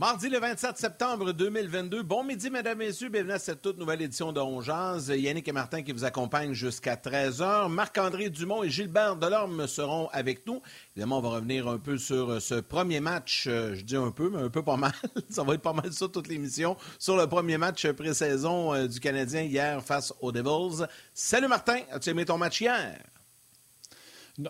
Mardi le 27 septembre 2022. Bon midi, mesdames, messieurs. Bienvenue à cette toute nouvelle édition de Ongeance. Yannick et Martin qui vous accompagnent jusqu'à 13h. Marc-André Dumont et Gilbert Delorme seront avec nous. Évidemment, on va revenir un peu sur ce premier match. Euh, je dis un peu, mais un peu pas mal. ça va être pas mal ça toute l'émission. Sur le premier match pré-saison euh, du Canadien hier face aux Devils. Salut Martin. As-tu aimé ton match hier?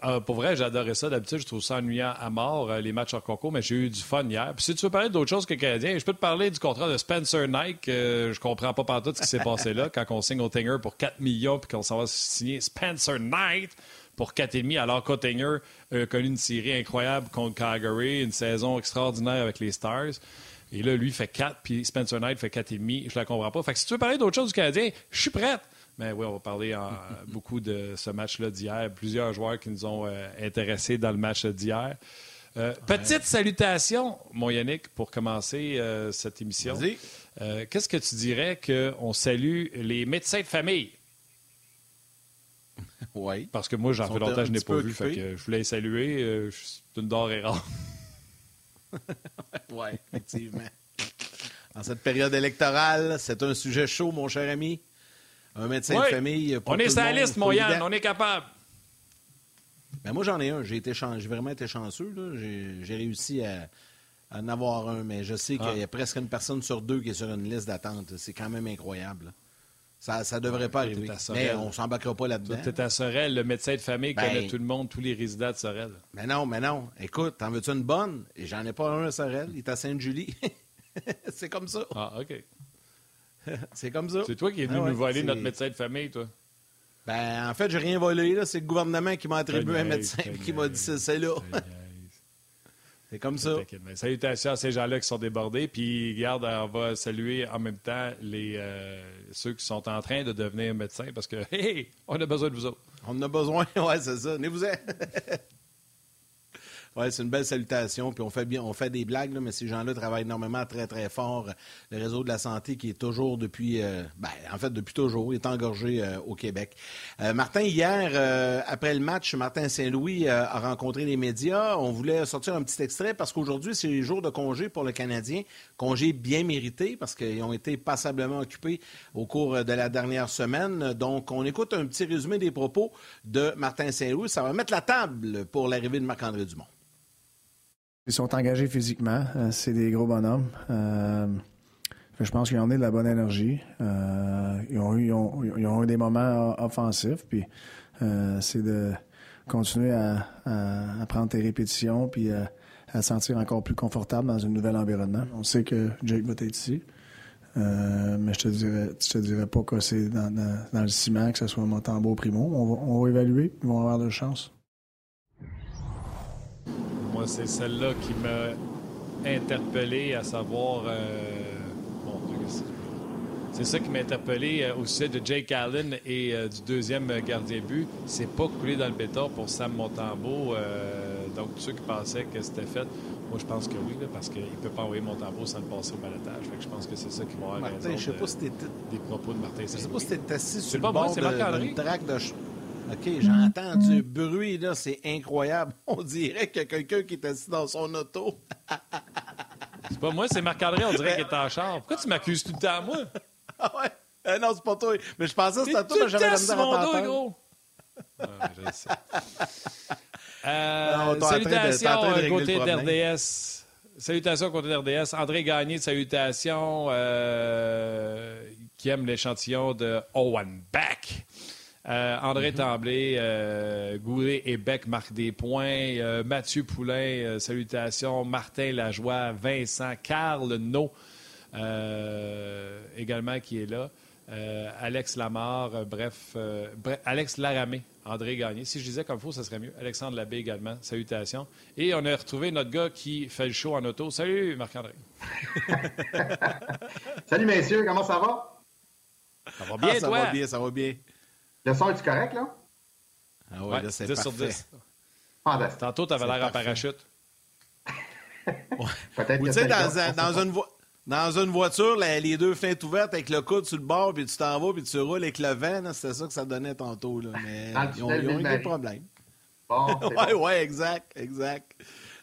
Euh, pour vrai, j'adorais ça. D'habitude, je trouve ça ennuyant à mort, euh, les matchs en concours, mais j'ai eu du fun hier. Puis si tu veux parler d'autre chose que Canadien, je peux te parler du contrat de Spencer Knight. Euh, je comprends pas partout ce qui s'est passé là quand on signe Oettinger pour 4 millions puis qu'on s'en va signer Spencer Knight pour 4,5 alors qu'Oettinger a connu une série incroyable contre Calgary, une saison extraordinaire avec les Stars. Et là, lui fait 4, puis Spencer Knight fait 4,5. Je la comprends pas. Fait que si tu veux parler d'autre chose du Canadien, je suis prête. Mais oui, on va parler en, beaucoup de ce match-là d'hier. Plusieurs joueurs qui nous ont euh, intéressés dans le match d'hier. Euh, petite salutation, mon Yannick, pour commencer euh, cette émission. Qu'est-ce que tu dirais qu'on salue les médecins de famille? Oui. Parce que moi, j'en fais longtemps que je n'ai pas vu. Fait que je voulais les saluer. c'est une denrée rare. oui, effectivement. En cette période électorale, c'est un sujet chaud, mon cher ami. Un médecin de famille. on est sur la liste, mon Yann, on est capable. Ben moi, j'en ai un. J'ai été vraiment été chanceux. J'ai réussi à, en avoir un, mais je sais qu'il y a ah. presque une personne sur deux qui est sur une liste d'attente. C'est quand même incroyable. Ça ne devrait pas arriver. Mais on ne s'embarquera pas là-dedans. Tu es à Sorel, le médecin de famille ben, connaît tout le monde, tous les résidents de Sorel. Mais non, mais non. Écoute, t'en veux-tu une bonne? Et j'en ai pas un à Sorel. Il est à Sainte-Julie. C'est comme ça. Ah, OK. c'est comme ça. C'est toi qui es venu ah nous voler notre médecin de famille, toi. Ben, en fait, j'ai rien volé. C'est le gouvernement qui m'a attribué un médecin et qui m'a dit c'est là. c'est comme ça. salutations à ces gens-là qui sont débordés. Puis, garde, on va saluer en même temps les, euh, ceux qui sont en train de devenir médecins parce que, hé, on a besoin de vous autres. On en a besoin, ouais, c'est ça. Venez-vous-en. Oui, c'est une belle salutation. Puis on fait bien, on fait des blagues, mais ces gens-là travaillent énormément, très, très fort. Le réseau de la santé qui est toujours depuis, euh, ben, en fait, depuis toujours, est engorgé euh, au Québec. Euh, Martin, hier, après le match, Martin Saint-Louis a rencontré les médias. On voulait sortir un petit extrait parce qu'aujourd'hui, c'est les jours de congé pour le Canadien. Congé bien mérité parce qu'ils ont été passablement occupés au cours de la dernière semaine. Donc, on écoute un petit résumé des propos de Martin Saint-Louis. Ça va mettre la table pour l'arrivée de Marc-André Dumont. Ils sont engagés physiquement. Euh, c'est des gros bonhommes. Euh, je pense qu'ils ont eu de la bonne énergie. Euh, ils, ont eu, des moments offensifs. Puis c'est de continuer à, prendre tes répétitions puis à, se sentir encore plus confortable dans un nouvel environnement. On sait que Jake va être ici. mais je te dirais, te dirais pas que c'est dans, le ciment, que ce soit Montembeau Primo. On va, on va évaluer, ils vont avoir de chance c'est celle-là qui m'a interpellé à savoir. Euh, c'est ça qui m'a interpellé euh, au sujet de Jake Allen et euh, du deuxième gardien but. C'est pas coulé dans le béton pour Sam Montembeau. donc, ceux qui pensaient que c'était fait, moi, je pense que oui, parce qu'il ne peut pas envoyer Montembeau sans le passer au balotage. je pense que c'est ça qui va avoir Martin, je sais pas si des propos de Martin Je sais pas si t'es assis sur le bord de, de, de, OK, j'entends du bruit, là, c'est incroyable. On dirait qu'il y a quelqu'un qui est assis dans son auto. c'est pas moi, c'est Marc-André, on dirait qu'il est en char. Pourquoi tu m'accuses tout le temps, moi? Ah ouais? Euh, non, c'est pas toi. Mais je pensais que c'était toi, mais j'avais la misère à dos, gros. Ah, je sais. Euh, salutations euh, côté d'RDS. Salutations côté d'RDS. André Gagné, salutations, euh, qui aime l'échantillon de Owen Back. Euh, André Tremblay, euh, Goulet et Beck marquent des points. Euh, Mathieu Poulain, salutations. Martin Lajoie, Vincent, Carl No, également qui est là. Alex Lamar, bref, Alex Laramé, André Gagné. Si je disais comme il faut, ça serait mieux. Alexandre Labbé également, salutations. Et on a retrouvé notre gars qui fait le show en auto. Salut, Marc-André. Salut, messieurs, comment ça va? Ça va bien, ah, ça va bien, ça va bien. Le son est-tu correct, là? Ah ouais, là, c'est 10 sur 10. Tantôt, tu avais l'air en parachute. Peut-être que tu sais, dans, dans, une dans une voiture, les deux fenêtres ouvertes avec le coude sur le bord, puis tu t'en vas, puis tu roules avec le vent, c'était ça que ça donnait tantôt. Là. Mais ils ont, eu des problèmes. Bon, ouais, ouais, exact, exact.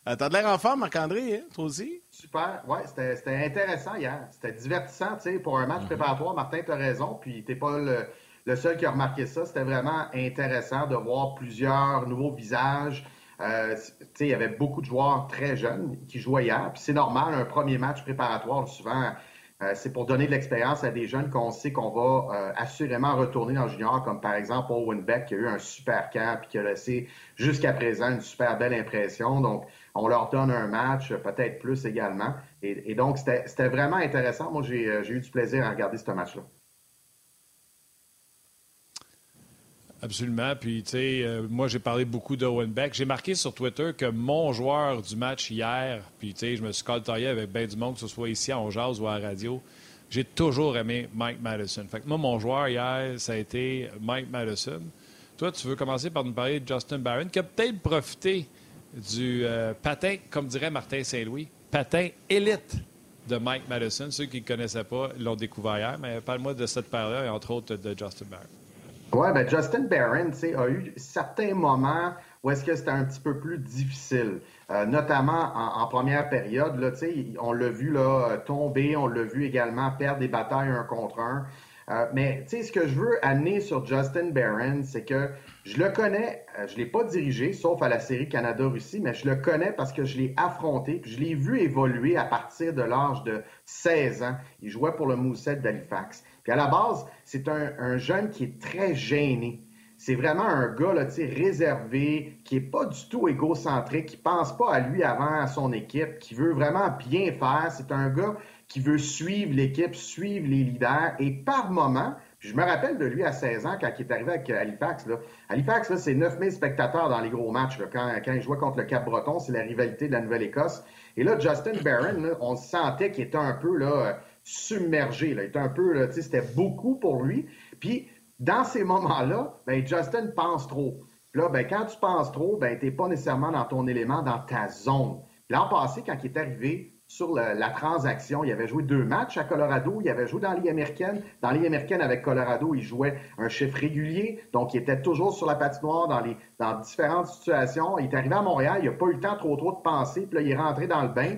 Euh, t'as de l'air en forme, Marc-André, hein, toi aussi? Super. Ouais, c'était intéressant hier. C'était divertissant, tu sais, pour un match mhm. préparatoire. Martin, tu as raison, puis t'es pas le, seul qui a remarqué ça. C'était vraiment intéressant de voir plusieurs nouveaux visages. Euh, il y avait beaucoup de joueurs très jeunes qui jouaient hier. Puis c'est normal, un premier match préparatoire, souvent, euh, c'est pour donner de l'expérience à des jeunes qu'on sait qu'on va euh, assurément retourner dans le junior, comme par exemple Owen Beck, qui a eu un super camp et qui a laissé jusqu'à présent une super belle impression. Donc, on leur donne un match, peut-être plus également. Et, donc, c'était vraiment intéressant. Moi, euh, j'ai eu du plaisir à regarder ce match-là. Absolument. Puis, tu sais, euh, moi, j'ai parlé beaucoup d'Owen Beck. J'ai marqué sur Twitter que mon joueur du match hier, puis, tu sais, je me suis coltaillé avec ben du monde, que ce soit ici à Jazz ou à la radio, j'ai toujours aimé Mike Madison. Fait que moi, mon joueur hier, ça a été Mike Madison. Toi, tu veux commencer par nous parler de Justin Barron, qui a peut-être profité du euh, patin, comme dirait Martin Saint-Louis, patin élite de Mike Madison. Ceux qui ne connaissaient pas l'ont découvert hier, mais parle-moi de cette paire-là et entre autres de Justin Barron. Oui, ben Justin Barron a eu certains moments où est-ce que c'était un petit peu plus difficile, euh, notamment en, première période. Là, on l'a vu là, tomber, on l'a vu également perdre des batailles un contre un. Euh, mais ce que je veux amener sur Justin Barron, c'est que je le connais, euh, je ne l'ai pas dirigé, sauf à la série Canada-Russie, mais je le connais parce que je l'ai affronté, puis je l'ai vu évoluer à partir de l'âge de 16 ans. Il jouait pour le Mousset d'Halifax. Puis à la base, c'est un, jeune qui est très gêné. C'est vraiment un gars là, réservé, qui n'est pas du tout égocentrique, qui pense pas à lui avant à son équipe, qui veut vraiment bien faire. C'est un gars qui veut suivre l'équipe, suivre les leaders. Et par moment, je me rappelle de lui à 16 ans quand il est arrivé avec Halifax. Là. Halifax, c'est 9000 spectateurs dans les gros matchs. Quand, quand, il jouait contre le Cap-Breton, c'est la rivalité de la Nouvelle-Écosse. Et là, Justin Barron, on sentait qu'il était un peu là, submergé. Il était un peu, c'était beaucoup pour lui. Puis, dans ces moments-là, ben, Justin pense trop. là, ben, quand tu penses trop, ben, tu n'es pas nécessairement dans ton élément, dans ta zone. L'an passé, quand il est arrivé, sur la, transaction. Il avait joué deux matchs à Colorado. Il avait joué dans la Ligue américaine. Dans la Ligue américaine, avec Colorado, il jouait un chiffre régulier. Donc, il était toujours sur la patinoire dans, les, dans différentes situations. Il est arrivé à Montréal. Il n'a pas eu le temps trop trop de penser. Puis là, il est rentré dans le bain.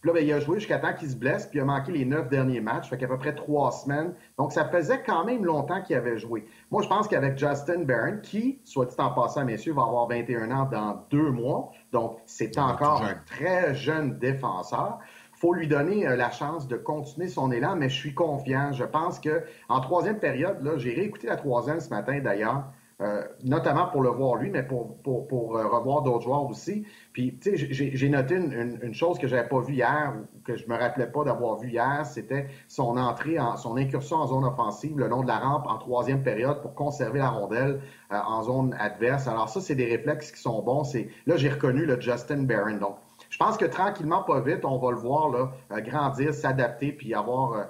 Puis là, ben, il a joué jusqu'à temps qu'il se blesse, puis il a manqué les neuf derniers matchs, fait qu'à peu près trois semaines. Donc, ça faisait quand même longtemps qu'il avait joué. Moi, je pense qu'avec Justin Barron, qui, soit dit en passant, messieurs, va avoir 21 ans dans deux mois, donc c'est encore un très jeune défenseur, faut lui donner euh, la chance de continuer son élan, mais je suis confiant. Je pense que en troisième période, là, j'ai réécouté la troisième ce matin d'ailleurs. Euh, notamment pour le voir lui, mais pour, pour, euh, revoir d'autres joueurs aussi. Puis, tu sais, j'ai noté une, chose que j'avais pas vue hier, ou que je me rappelais pas d'avoir vu hier, c'était son entrée, en, son incursion en zone offensive le long de la rampe en troisième période pour conserver la rondelle euh, en zone adverse. Alors ça, c'est des réflexes qui sont bons. Là, j'ai reconnu le Justin Barron. Donc, je pense que tranquillement, pas vite, on va le voir grandir, s'adapter, puis avoir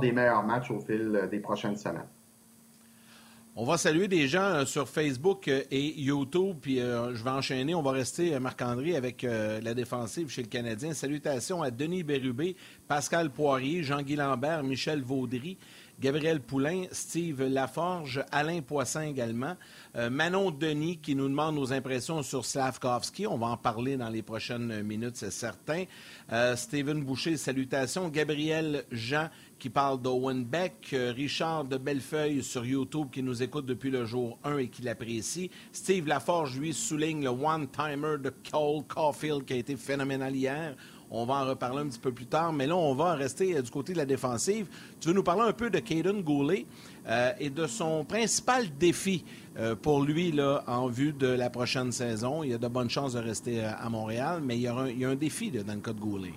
des meilleurs matchs au fil des prochaines semaines. On va saluer des gens euh, sur Facebook euh, et YouTube, puis euh, je vais enchaîner. On va rester, Marc-André, avec la défensive chez le Canadien. Salutations à Denis Bérubé, Pascal Poirier, Jean-Guy Lambert, Michel Vaudry, Gabriel Poulain, Steve Laforge, Alain Poisson également. Manon Denis qui nous demande nos impressions sur Slavkovski. On va en parler dans les prochaines minutes, c'est certain. Steven Boucher, salutations. Gabriel Jean qui parle d'Owen Beck, euh, Richard de Bellefeuille sur YouTube qui nous écoute depuis le jour 1 et qui l'apprécie. Steve Laforge, lui, souligne le one-timer de Cole Caulfield qui a été phénoménal hier. On va en reparler un petit peu plus tard, mais là, on va rester euh, du côté de la défensive. Tu veux nous parler un peu de Caden Goulet euh, et de son principal défi pour lui là, en vue de la prochaine saison. Il y a de bonnes chances de rester à Montréal, mais il y a un, défi dans le cas de Goulet.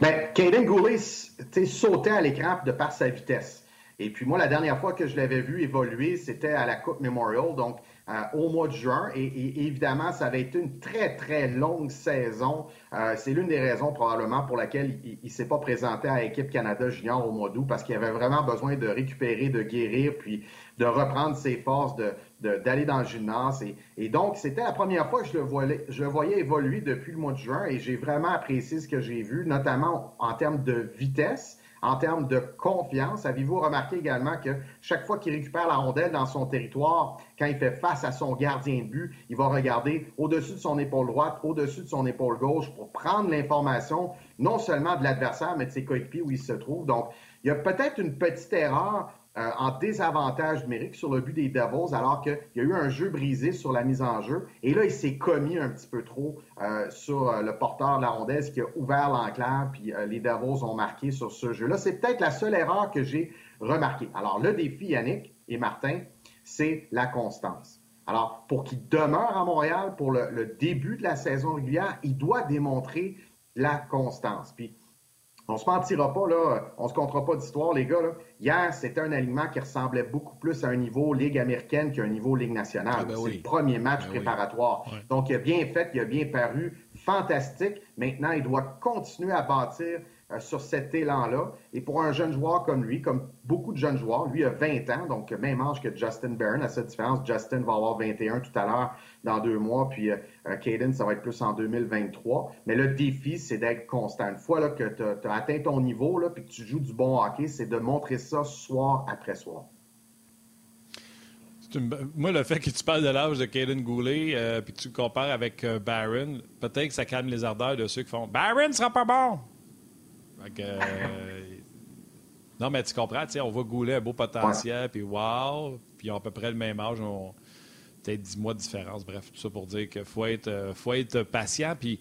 Bien, Caden Goulet sautait à l'écran de par sa vitesse. Et puis moi, la dernière fois que je l'avais vu évoluer, c'était à la Coupe Memorial, donc euh, au mois de juin. Et, évidemment, ça avait été une très, très longue saison. Euh, c'est l'une des raisons probablement pour laquelle il ne s'est pas présenté à l'équipe Canada Junior au mois d'août, parce qu'il avait vraiment besoin de récupérer, de guérir, puis de reprendre ses forces, de, d'aller dans le gymnase. Et, donc, c'était la première fois que je le, voyais, évoluer depuis le mois de juin et j'ai vraiment apprécié ce que j'ai vu, notamment en termes de vitesse. en termes de confiance. Avez-vous remarqué également que chaque fois qu'il récupère la rondelle dans son territoire, quand il fait face à son gardien de but, il va regarder au-dessus de son épaule droite, au-dessus de son épaule gauche pour prendre l'information non seulement de l'adversaire, mais de ses coéquipiers où il se trouve. Donc, il y a peut-être une petite erreur euh, en désavantage numérique sur le but des Devils, alors qu'il y a eu un jeu brisé sur la mise en jeu. Et là, il s'est commis un petit peu trop euh, sur euh, le porteur de la rondelle, qui a ouvert l'enclave, puis les Devils ont marqué sur ce jeu-là. C'est peut-être la seule erreur que j'ai remarquée. Alors, le défi, Yannick et Martin, c'est la constance. Alors, pour qu'il demeure à Montréal pour le, le, début de la saison régulière, il doit démontrer la constance. Puis, on se mentira pas, là, on se comptera pas d'histoire, les gars. Là. Hier, c'était un alignement qui ressemblait beaucoup plus à un niveau Ligue américaine qu'à un niveau Ligue nationale. Ah, ben c'est le premier match ben préparatoire. Donc, il a bien fait, il a bien paru, fantastique. Maintenant, il doit continuer à bâtir sur cet élan-là. Et pour un jeune joueur comme lui, comme beaucoup de jeunes joueurs, lui a 20 ans, donc même âge que Justin Barron. À cette différence, Justin va avoir 21 tout à l'heure dans deux mois, puis euh, Caden, ça va être plus en 2023. Mais le défi, c'est d'être constant. Une fois que tu as, atteint ton niveau, là, puis que tu joues du bon hockey, c'est de montrer ça soir après soir. Moi, le fait que tu parles de l'âge de Caden Goulet, euh, puis que tu compares avec Barron, peut-être que ça calme les ardeurs de ceux qui font Barron sera pas bon. Euh, non, mais tu comprends, on va gouler un beau potentiel, puis wow, puis ils ont à peu près le même âge, peut-être 10 mois de différence. Bref, tout ça pour dire qu'il faut être, euh, faut être patient, puis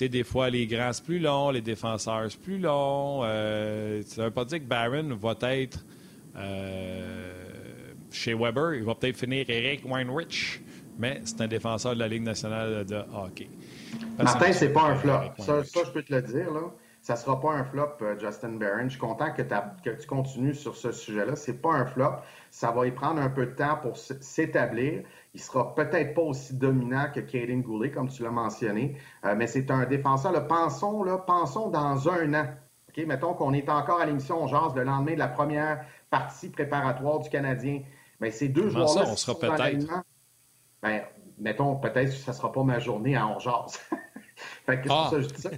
des fois, les grands, c'est plus long, les défenseurs, c'est plus long. Euh, ça ne veut pas dire que Barron va être chez Weber. Il va peut-être finir Eric Weinrich, mais c'est un défenseur de la Ligue nationale de hockey. Martin, c'est pas un flop. Ça, ça, je peux te le dire. Là ça ne sera pas un flop, euh, Justin Barron. Je suis content que, tu continues sur ce sujet-là. Ce n'est pas un flop. Ça va y prendre un peu de temps pour s'établir. Il sera peut-être pas aussi dominant que Kaden Goulet, comme tu l'as mentionné, euh, mais c'est un défenseur. Pensons, là, pensons dans un an. Mettons qu'on est encore à l'émission Jazz le lendemain de la première partie préparatoire du Canadien. Mais ces deux joueurs-là. on sera peut-être? Ben, mettons, peut-être que ce ne sera pas ma journée à Ongeaz. fait que ah. ça, je dis ça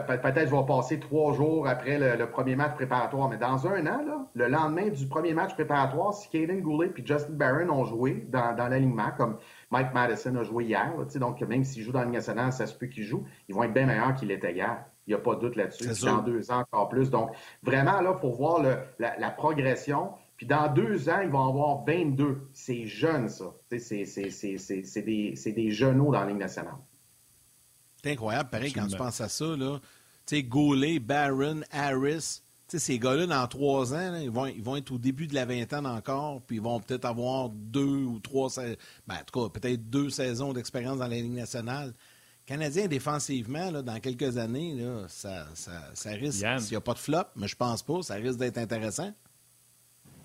peut-être je vais passer trois jours après le, premier match préparatoire, mais dans un an, le lendemain du premier match préparatoire, si Caden Goulet et Justin Barron ont joué dans, l'alignement, comme Mike Madison a joué hier, donc même s'ils jouent dans la Ligue nationale, ça se peut qu'ils jouent, ils vont être bien meilleurs qu'ils l'étaient hier. Il n'y a pas de doute là-dessus. Dans deux ans, encore plus. Donc, vraiment, là, il faut voir la, progression. Puis dans deux ans, ils vont avoir 22. C'est jeune, ça. C'est des, des genoux dans la Ligue nationale. C'est incroyable, pareil, quand tu penses à ça. Là. Tu sais, Goulet, Barron, Harris, tu sais, ces gars-là, dans trois ans, ils, vont, ils vont être au début de la vingtaine encore, puis ils vont peut-être avoir deux ou trois, ben, en tout cas, peut-être deux saisons d'expérience dans la Ligue nationale. Canadien, défensivement, là, dans quelques années, là, ça, ça, ça risque, s'il n'y a pas de flop, mais je pense pas, ça risque d'être intéressant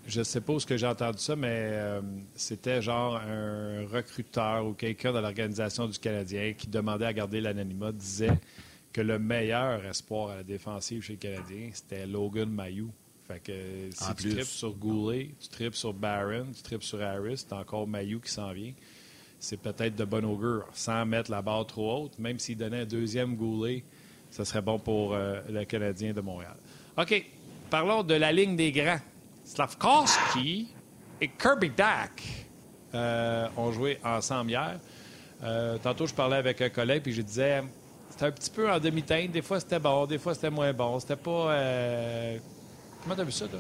je sais pas où que j'ai entendu ça, mais euh, c'était genre un recruteur ou quelqu'un dans l'organisation du Canadien qui demandait à garder l'anonymat, disait que le meilleur espoir à la défensive chez le Canadien, c'était Logan Mayou. Fait que si tu tripes sur Goulet, tu tripes sur Barron, tu tripes sur Harris, c'est encore Mayou qui s'en vient. C'est peut-être de bon augure, sans mettre la barre trop haute. Même s'il donnait un deuxième Goulet, ce serait bon pour euh, le Canadien de Montréal. OK, parlons de la ligne des grands. Slavkowski et Kirby Dack euh, ont joué ensemble hier. Euh, tantôt, je parlais avec un collègue puis je disais c'était un petit peu en demi-teinte. Des fois, c'était bon, des fois, c'était moins bon. C'était pas. Euh... Comment t'as vu ça, toi?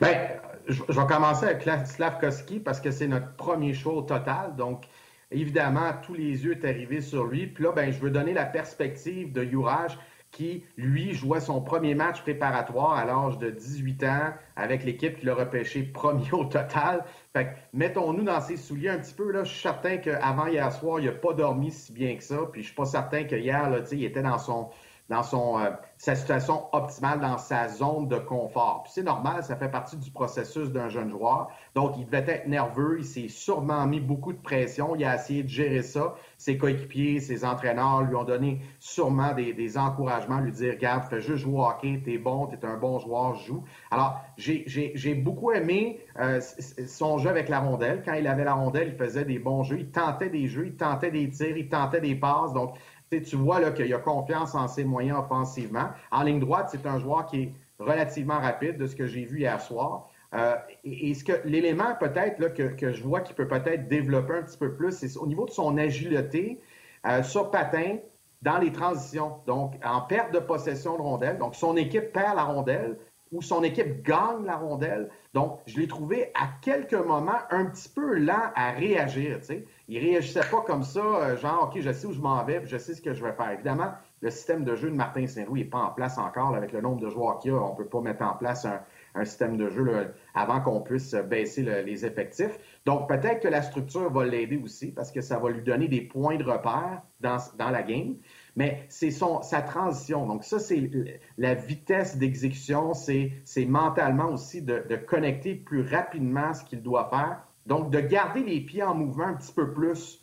Bien, je, vais commencer avec Slavkowski parce que c'est notre premier show total. Donc, évidemment, tous les yeux sont arrivés sur lui. Puis là, ben, je veux donner la perspective de Juraj qui, lui, jouait son premier match préparatoire à l'âge de 18 ans avec l'équipe qui l'a repêché premier au total. Fait que, mettons-nous dans ses souliers un petit peu. Là. Je suis certain qu'avant hier soir, il n'a pas dormi si bien que ça. Puis je suis pas certain que hier, là, il était dans son dans son, euh, sa situation optimale, dans sa zone de confort. C'est normal, ça fait partie du processus d'un jeune joueur. Donc, il devait être nerveux, il s'est sûrement mis beaucoup de pression, il a essayé de gérer ça. Ses coéquipiers, ses entraîneurs lui ont donné sûrement des, des encouragements, lui dire, regarde, fais juste jouer au hockey, t'es bon, t'es un bon joueur, joue. Alors, j'ai beaucoup aimé euh, son jeu avec la rondelle. Quand il avait la rondelle, il faisait des bons jeux, il tentait des jeux, il tentait des tirs, il tentait des passes. Donc, tu vois qu'il a confiance en ses moyens offensivement. En ligne droite, c'est un joueur qui est relativement rapide de ce que j'ai vu hier soir. Euh, et, ce que l'élément peut-être que, que, je vois qui peut peut-être développer un petit peu plus, c'est au niveau de son agilité euh, sur patin dans les transitions. Donc, en perte de possession de rondelle. Donc, son équipe perd la rondelle ou son équipe gagne la rondelle. Donc, je l'ai trouvé à quelques moments un petit peu lent à réagir. Il réagissait pas comme ça, euh, genre, OK, je sais où je m'en vais, je sais ce que je vais faire. Évidemment, le système de jeu de Martin Saint-Louis n'est pas en place encore. avec le nombre de joueurs qu'il y a, on ne peut pas mettre en place un, système de jeu avant qu'on puisse baisser les effectifs. Donc, peut-être que la structure va l'aider aussi parce que ça va lui donner des points de repère dans la game. Mais c'est sa transition. Donc, ça, c'est la vitesse d'exécution. C'est mentalement aussi de, de, connecter plus rapidement ce qu'il doit faire. Donc, de garder les pieds en mouvement un petit peu plus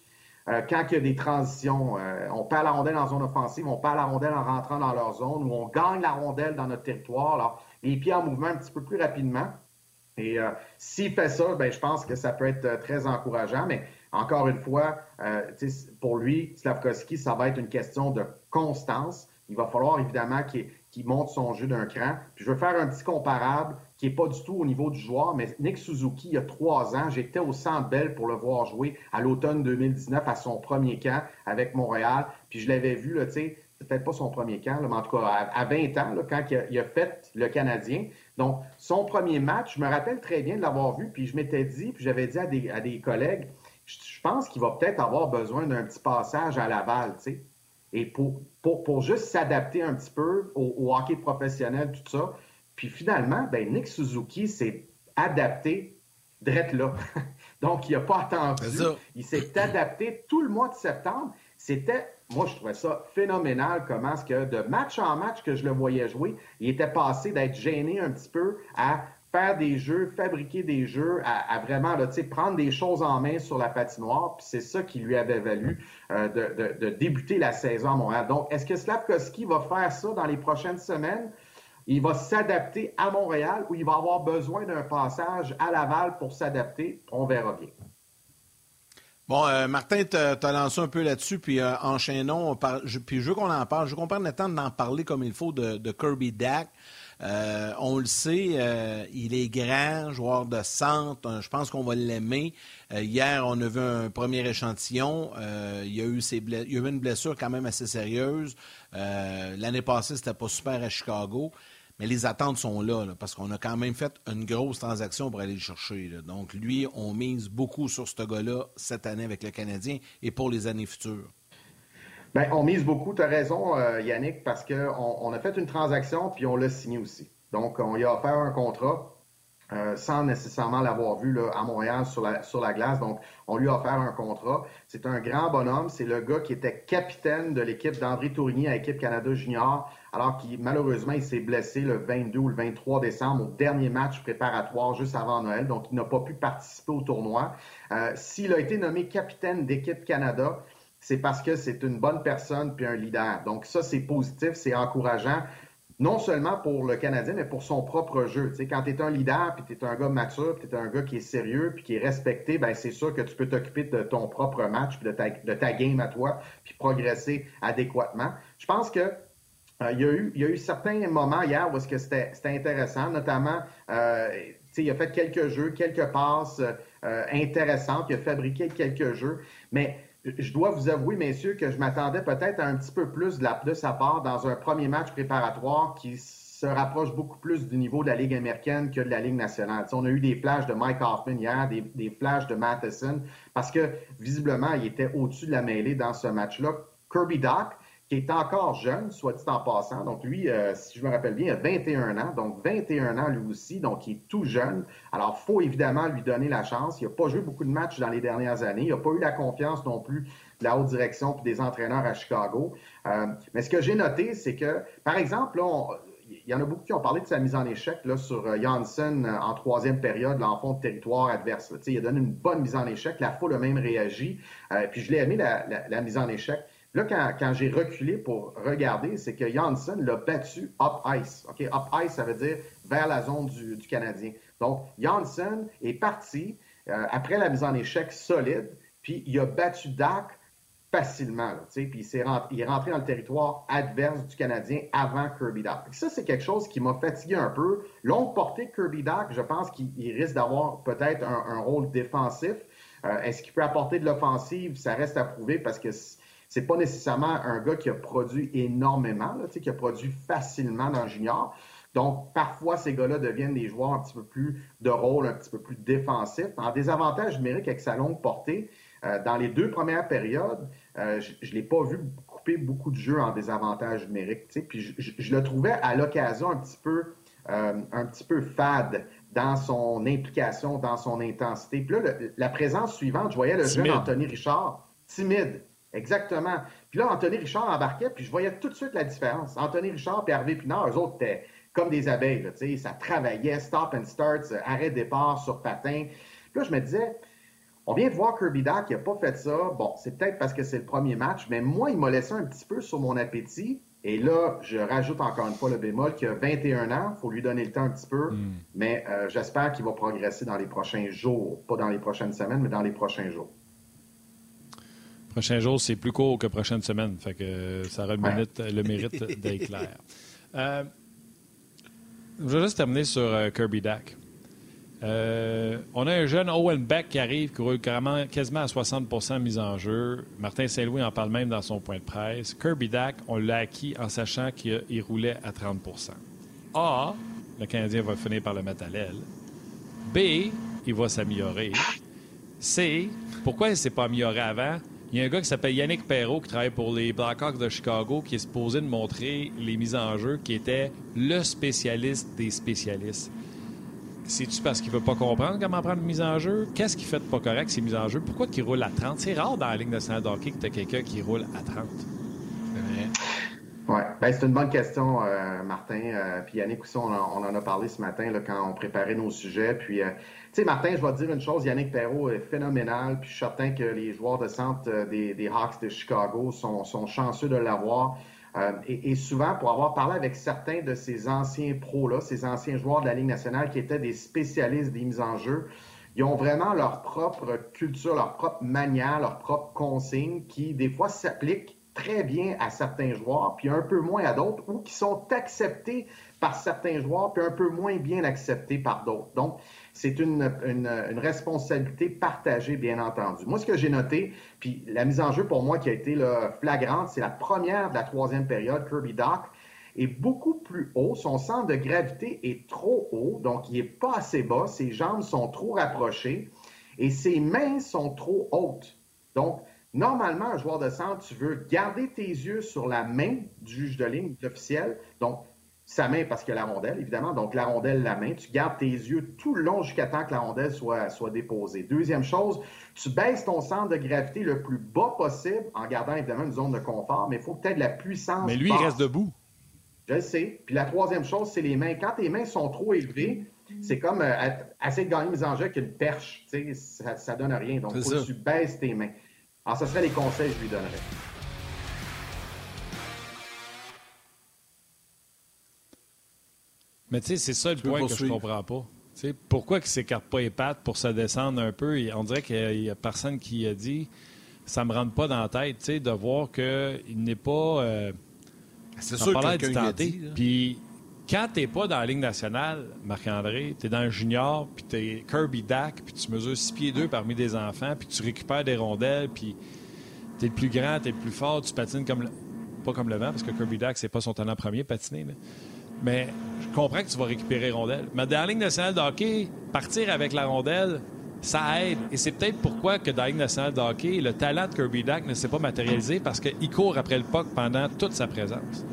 euh, quand il y a des transitions. Euh, on perd la rondelle en zone offensive, on perd la rondelle en rentrant dans leur zone, ou on gagne la rondelle dans notre territoire. Alors, les pieds en mouvement un petit peu plus rapidement. Et euh, s'il fait ça, ben, je pense que ça peut être euh, très encourageant. Mais encore une fois, euh, pour lui, Slavkovski, ça va être une question de constance. Il va falloir évidemment qu'il monte son jeu d'un cran. Puis je veux faire un petit comparable qui n'est pas du tout au niveau du joueur, mais Nick Suzuki, il y a trois ans, j'étais au Centre Bell pour le voir jouer à l'automne 2019 à son premier camp avec Montréal. Puis je l'avais vu, tu sais, peut-être pas son premier camp, mais en tout cas à, 20 ans, quand il a, fait le Canadien. Donc, son premier match, je me rappelle très bien de l'avoir vu, puis je m'étais dit, puis j'avais dit à des, collègues, je, pense qu'il va peut-être avoir besoin d'un petit passage à Laval, tu sais, et pour, pour, juste s'adapter un petit peu au, hockey professionnel, tout ça. Puis finalement, ben, Nick Suzuki s'est adapté drette là. Donc, il n'a pas attendu. Il s'est adapté tout le mois de septembre. C'était moi, je trouvais ça phénoménal comment est-ce que de match en match que je le voyais jouer, il était passé d'être gêné un petit peu à faire des jeux, fabriquer des jeux, à, vraiment prendre des choses en main sur la patinoire. Puis c'est ça qui lui avait valu euh, de, débuter la saison à Montréal. Donc, est-ce que Slavkovski va faire ça dans les prochaines semaines? Il va s'adapter à Montréal ou il va avoir besoin d'un passage à Laval pour s'adapter? On verra bien. Bon, euh, Martin, tu as lancé un peu là-dessus, puis euh, enchaînons. puis je veux qu'on en parle. Je veux qu'on prenne le temps d'en parler comme il faut de, Kirby Dack. Euh, on le sait, il est grand, joueur de centre. Je pense qu'on va l'aimer. hier, on a vu un premier échantillon. il, y a eu ses il y a eu une blessure quand même assez sérieuse. L'année passée, c'était pas super à Chicago. Mais les attentes sont là, parce qu'on a quand même fait une grosse transaction pour aller le chercher. Donc, lui, on mise beaucoup sur ce gars-là cette année avec le Canadien et pour les années futures. Bien, on mise beaucoup, tu as raison, euh, Yannick, parce qu'on on a fait une transaction puis on l'a signé aussi. Donc, on lui a offert un contrat. Euh, sans nécessairement l'avoir vu là, à Montréal sur la, sur la glace. Donc, on lui a offert un contrat. C'est un grand bonhomme. C'est le gars qui était capitaine de l'équipe d'André Tourigny à l'équipe Canada Junior, alors qu'il malheureusement il s'est blessé le 22 ou le 23 décembre au dernier match préparatoire juste avant Noël. Donc, il n'a pas pu participer au tournoi. Euh, S'il a été nommé capitaine d'équipe Canada, c'est parce que c'est une bonne personne puis un leader. Donc, ça, c'est positif, c'est encourageant non seulement pour le Canadien, mais pour son propre jeu. Tu sais, quand tu es un leader, puis tu es un gars mature, puis tu es un gars qui est sérieux, puis qui est respecté, ben c'est sûr que tu peux t'occuper de ton propre match, puis de ta, de ta game à toi, puis progresser adéquatement. Je pense que euh, il, y a eu, il y a eu certains moments hier où est-ce que c'était intéressant, notamment, euh, il a fait quelques jeux, quelques passes euh, intéressantes, il a fabriqué quelques jeux, mais je dois vous avouer, messieurs, que je m'attendais peut-être à un petit peu plus de, la, sa part dans un premier match préparatoire qui se rapproche beaucoup plus du niveau de la Ligue américaine que de la Ligue nationale. on a eu des flashs de Mike Hoffman hier, des, des flashs de Matheson, parce que visiblement, il était au-dessus de la mêlée dans ce match-là. Kirby Doc, qui est encore jeune, soit dit en passant. Donc, lui, euh, si je me rappelle bien, il a 21 ans. Donc, 21 ans, lui aussi. Donc, il est tout jeune. Alors, faut évidemment lui donner la chance. Il n'a pas joué beaucoup de matchs dans les dernières années. Il n'a pas eu la confiance non plus de la haute direction et des entraîneurs à Chicago. Euh, mais ce que j'ai noté, c'est que, par exemple, là, il y en a beaucoup qui ont parlé de sa mise en échec là, sur euh, Janssen en troisième période, l'enfant de territoire adverse. Il a donné une bonne mise en échec. La foule a même réagi. puis je l'ai aimé, la, mise en échec. Là, quand, j'ai reculé pour regarder, c'est que Janssen l'a battu up ice. OK? Up ice, ça veut dire vers la zone du, Canadien. Donc, Janssen est parti euh, après la mise en échec solide, puis il a battu Dak facilement. puis il, il est rentré dans le territoire adverse du Canadien avant Kirby Dock. Ça, c'est quelque chose qui m'a fatigué un peu. Longue portée Kirby Dock, je pense qu'il risque d'avoir peut-être un, rôle défensif. Euh, est-ce qu'il peut apporter de l'offensive? Ça reste à prouver parce que c'est pas nécessairement un gars qui a produit énormément, là, qui a produit facilement dans le junior. Donc, parfois, ces gars-là deviennent des joueurs un petit peu plus de rôle, un petit peu plus défensifs. En désavantage numérique avec sa longue portée, euh, dans les deux premières périodes, euh, je ne l'ai pas vu couper beaucoup de jeux en désavantage numérique. Puis je, le trouvais à l'occasion un petit peu euh, un petit peu fade dans son implication, dans son intensité. Puis là, la présence suivante, je voyais le jeune Anthony Richard, timide, exactement. Puis là, Anthony Richard embarquait, puis je voyais tout de suite la différence. Anthony Richard et Hervé Pinard, eux autres étaient comme des abeilles. Là, ça travaillait, stop and start, arrêt-départ sur patin. Puis là, je me disais, on vient de voir Kirby Dock qui n'a pas fait ça. Bon, c'est peut-être parce que c'est le premier match, mais moi, il m'a laissé un petit peu sur mon appétit. Et là, je rajoute encore une fois le bémol qu'il a 21 ans. Il faut lui donner le temps un petit peu. Hmm. Mais euh, j'espère qu'il va progresser dans les prochains jours. Pas dans les prochaines semaines, mais dans les prochains jours. Prochains jours, c'est plus court que prochaine semaine. Fait que ça aura le, le mérite d'être clair. Euh, je vais juste terminer sur euh, Kirby Dack. Euh, on a un jeune Owen Beck qui arrive, qui roule quasiment à 60 de mise en jeu. Martin Saint-Louis en parle même dans son point de presse. Kirby Dack, on l'a acquis en sachant qu'il roulait à 30% A, le Canadien va finir par le mettre à l'aile. B, il va s'améliorer. C, pourquoi il ne s'est pas amélioré avant? Il y a un gars qui s'appelle Yannick Perrault qui travaille pour les Blackhawks de Chicago qui est supposé de montrer les mises en jeu, qui était le spécialiste des spécialistes. C'est-tu parce qu'il veut pas comprendre comment prendre une mise en jeu? Qu'est-ce qui fait de pas correct, ces mises en jeu? Pourquoi il roule à 30? C'est rare dans la Ligue nationale de hockey que tu as quelqu'un qui roule à 30. Oui, ben, c'est une bonne question, euh, Martin. Euh, puis Yannick aussi, on, en a parlé ce matin là, quand on préparait nos sujets. Puis, euh, sais, Martin, je vais te dire une chose, Yannick Perrault est phénoménal. Puis je suis certain que les joueurs de centre des, des Hawks de Chicago sont, sont chanceux de l'avoir. Et, et, souvent, pour avoir parlé avec certains de ces anciens pros-là, ces anciens joueurs de la Ligue nationale qui étaient des spécialistes des mises en jeu, ils ont vraiment leur propre culture, leur propre manière, leur propre consigne qui, des fois, s'appliquent très bien à certains joueurs, puis un peu moins à d'autres, ou qui sont acceptés par certains joueurs, puis un peu moins bien acceptés par d'autres. Donc, c'est une, responsabilité partagée, bien entendu. Moi, ce que j'ai noté, puis la mise en jeu pour moi qui a été flagrante, c'est la première de la troisième période, Kirby Doc est beaucoup plus haut. Son centre de gravité est trop haut, donc il n'est pas assez bas. Ses jambes sont trop rapprochées et ses mains sont trop hautes. Donc, Normalement, un joueur de centre, tu veux garder tes yeux sur la main du juge de ligne, officiel. Donc, sa main parce qu'il y a la rondelle, évidemment. Donc, la rondelle, la main. Tu gardes tes yeux tout le long jusqu'à temps que la rondelle soit, soit déposée. Deuxième chose, tu baisses ton centre de gravité le plus bas possible en gardant évidemment une zone de confort, mais il faut peut-être de la puissance. Mais lui, il reste debout. Je le sais. Puis la troisième chose, c'est les mains. Quand tes mains sont trop élevées, c'est comme euh, essayer de gagner mes enjeux avec une perche. Ça, ça donne rien. Donc, il faut que tu baisses tes mains. Alors, ce serait les conseils que je lui donnerais. Mais tu sais, c'est ça le point que je comprends pas. pourquoi il ne s'écarte pas les pattes pour se descendre un peu? On dirait qu'il n'y a personne qui a dit ça me rentre pas dans la tête de voir qu'il n'est pas. Euh, c'est sûr que quelqu'un Puis quand tu n'es pas dans la Ligue nationale, Marc-André, tu es dans le junior, puis tu es Kirby Dack, puis tu mesures 6 pieds 2 parmi des enfants, puis tu récupères des rondelles, puis tu es le plus grand, tu es le plus fort, tu patines comme le... pas comme le vent, parce que Kirby Dack, c'est pas son talent premier, patiner. Mais je comprends que tu vas récupérer les rondelles. Mais dans la Ligue nationale de hockey, partir avec la rondelle, ça aide. Et c'est peut-être pourquoi que dans la Ligue nationale de hockey, le talent de Kirby Dack ne s'est pas matérialisé parce qu'il court après le puck pendant toute sa présence.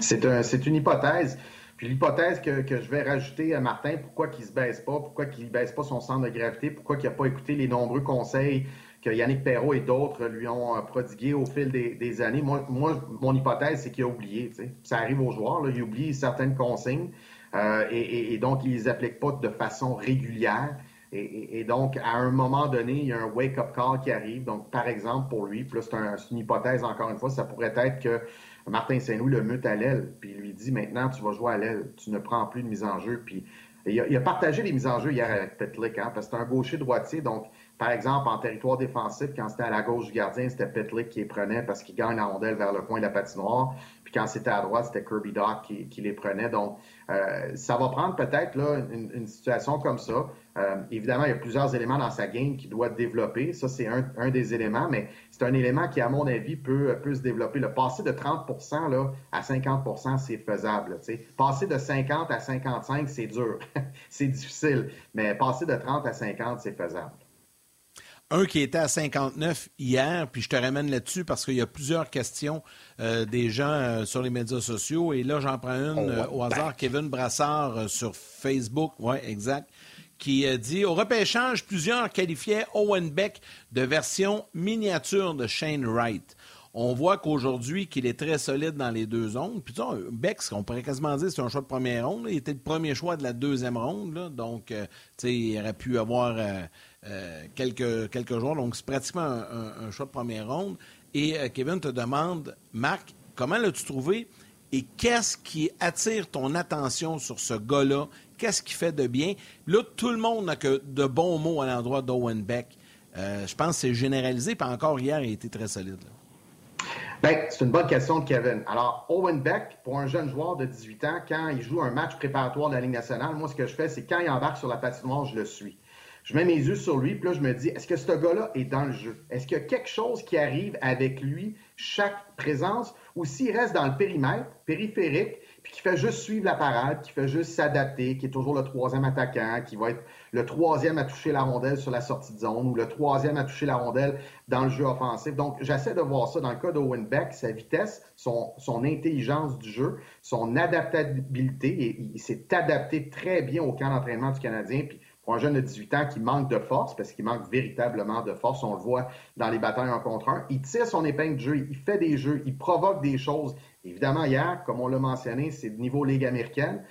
C'est une hypothèse. Puis l'hypothèse que, je vais rajouter à Martin, pourquoi qu'il ne se baisse pas, pourquoi qu'il ne baisse pas son centre de gravité, pourquoi qu'il n'a pas écouté les nombreux conseils que Yannick Perrault et d'autres lui ont euh, prodigués au fil des, années. Moi, mon hypothèse, c'est qu'il a oublié. Ça arrive aux joueurs, là, il oublie certaines consignes euh, et, donc il ne les applique pas de façon régulière. Et, donc, à un moment donné, il y a un wake-up call qui arrive. Donc, par exemple, pour lui, plus c'est une hypothèse encore une fois, ça pourrait être que Martin Saint-Louis le mute à l'aile, puis il lui dit maintenant tu vas jouer à l'aile, tu ne prends plus de mise en jeu. Puis il a, partagé les mises en jeu hier avec Petlik, hein, parce que c'est un gaucher droitier, donc par exemple, en territoire défensif, quand c'était à la gauche du gardien, c'était Pitlick qui les prenait parce qu'il gagne la rondelle vers le coin de la patinoire. Puis quand c'était à droite, c'était Kirby Doc qui, les prenait. Donc, euh, ça va prendre peut-être là une, situation comme ça. Euh, évidemment, il y a plusieurs éléments dans sa game qui doit développer. Ça, c'est un, des éléments, mais c'est un élément qui, à mon avis, peut, peut se développer. Le passer de 30% là, à 50% c'est faisable. Passer de 50 à 55, c'est dur. c'est difficile. Mais passer de 30 à 50, c'est faisable un qui était à 59 hier, puis je te ramène là-dessus parce qu'il y a plusieurs questions euh, des gens euh, sur les médias sociaux. Et là, j'en prends une euh, au hasard. Kevin Brassard sur Facebook, oui, exact, qui dit Au repêchage, plusieurs qualifiaient Owen Beck de version miniature de Shane Wright. On voit qu'aujourd'hui, qu'il est très solide dans les deux zones. Puis, Beck, on pourrait quasiment dire c'est un choix de première ronde. Il était le premier choix de la deuxième ronde. Donc, tu sais, il aurait pu avoir euh, quelques, quelques jours. Donc, c'est pratiquement un, choix de première ronde. Et euh, Kevin te demande, Marc, comment l'as-tu trouvé et qu'est-ce qui attire ton attention sur ce gars-là? Qu'est-ce qui fait de bien? Là, tout le monde n'a que de bons mots à l'endroit d'Owen Beck. Euh, je pense que c'est généralisé, puis encore hier, il a été très solide. Bien, c'est une bonne question de Kevin. Alors, Owen Beck, pour un jeune joueur de 18 ans, quand il joue un match préparatoire de la Ligue nationale, moi, ce que je fais, c'est quand il embarque sur la patinoire, je le suis. Je mets mes yeux sur lui, puis là, je me dis, est-ce que ce gars-là est dans le jeu? Est-ce qu'il y a quelque chose qui arrive avec lui, chaque présence, ou s'il reste dans le périmètre, périphérique, puis qui fait juste suivre la parade, qui fait juste s'adapter, qui est toujours le troisième attaquant, qui va être le troisième à toucher la rondelle sur la sortie de zone ou le troisième à toucher la rondelle dans le jeu offensif. Donc, j'essaie de voir ça dans le cas d'Owen Beck, sa vitesse, son, intelligence du jeu, son adaptabilité. Et il s'est adapté très bien au camp d'entraînement du Canadien. Puis pour un jeune de 18 ans qui manque de force, parce qu'il manque véritablement de force, on le voit dans les batailles en contre un, il tire son épingle de jeu, il fait des jeux, il provoque des choses. Évidemment, hier, comme on l'a mentionné, c'est de niveau Ligue américaine.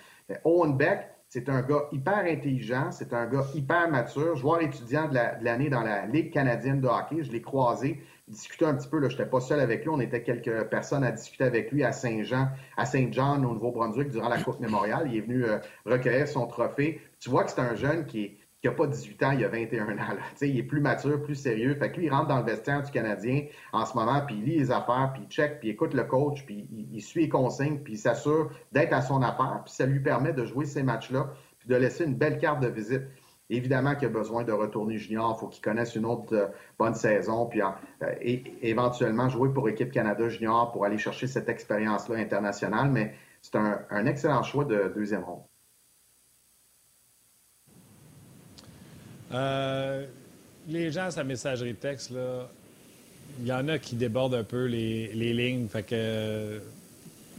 Owen Beck, c'est un gars hyper intelligent, c'est un gars hyper mature, joueur étudiant de l'année dans la Ligue canadienne de hockey. Je l'ai croisé, discuté un petit peu, je n'étais pas seul avec lui, on était quelques personnes à discuter avec lui à Saint-Jean, à Saint-Jean au Nouveau-Brunswick durant la Coupe mémoriale. Il est venu euh, recueillir son trophée tu vois que c'est un jeune qui n'a pas 18 ans, il a 21 ans. Il est plus mature, plus sérieux. Fait que lui, il rentre dans le vestiaire du Canadien en ce moment, puis il lit les affaires, puis il check, puis il écoute le coach, puis il, suit les consignes, puis il s'assure d'être à son affaire, puis ça lui permet de jouer ces matchs-là, puis de laisser une belle carte de visite. Évidemment qu'il a besoin de retourner junior, il faut qu'il connaisse une autre euh, bonne saison, puis euh, éventuellement jouer pour équipe Canada junior pour aller chercher cette expérience-là internationale, mais c'est un excellent choix de deuxième ronde. Euh, les gens, sa messagerie texte, là, il y en a qui débordent un peu les, lignes. Fait que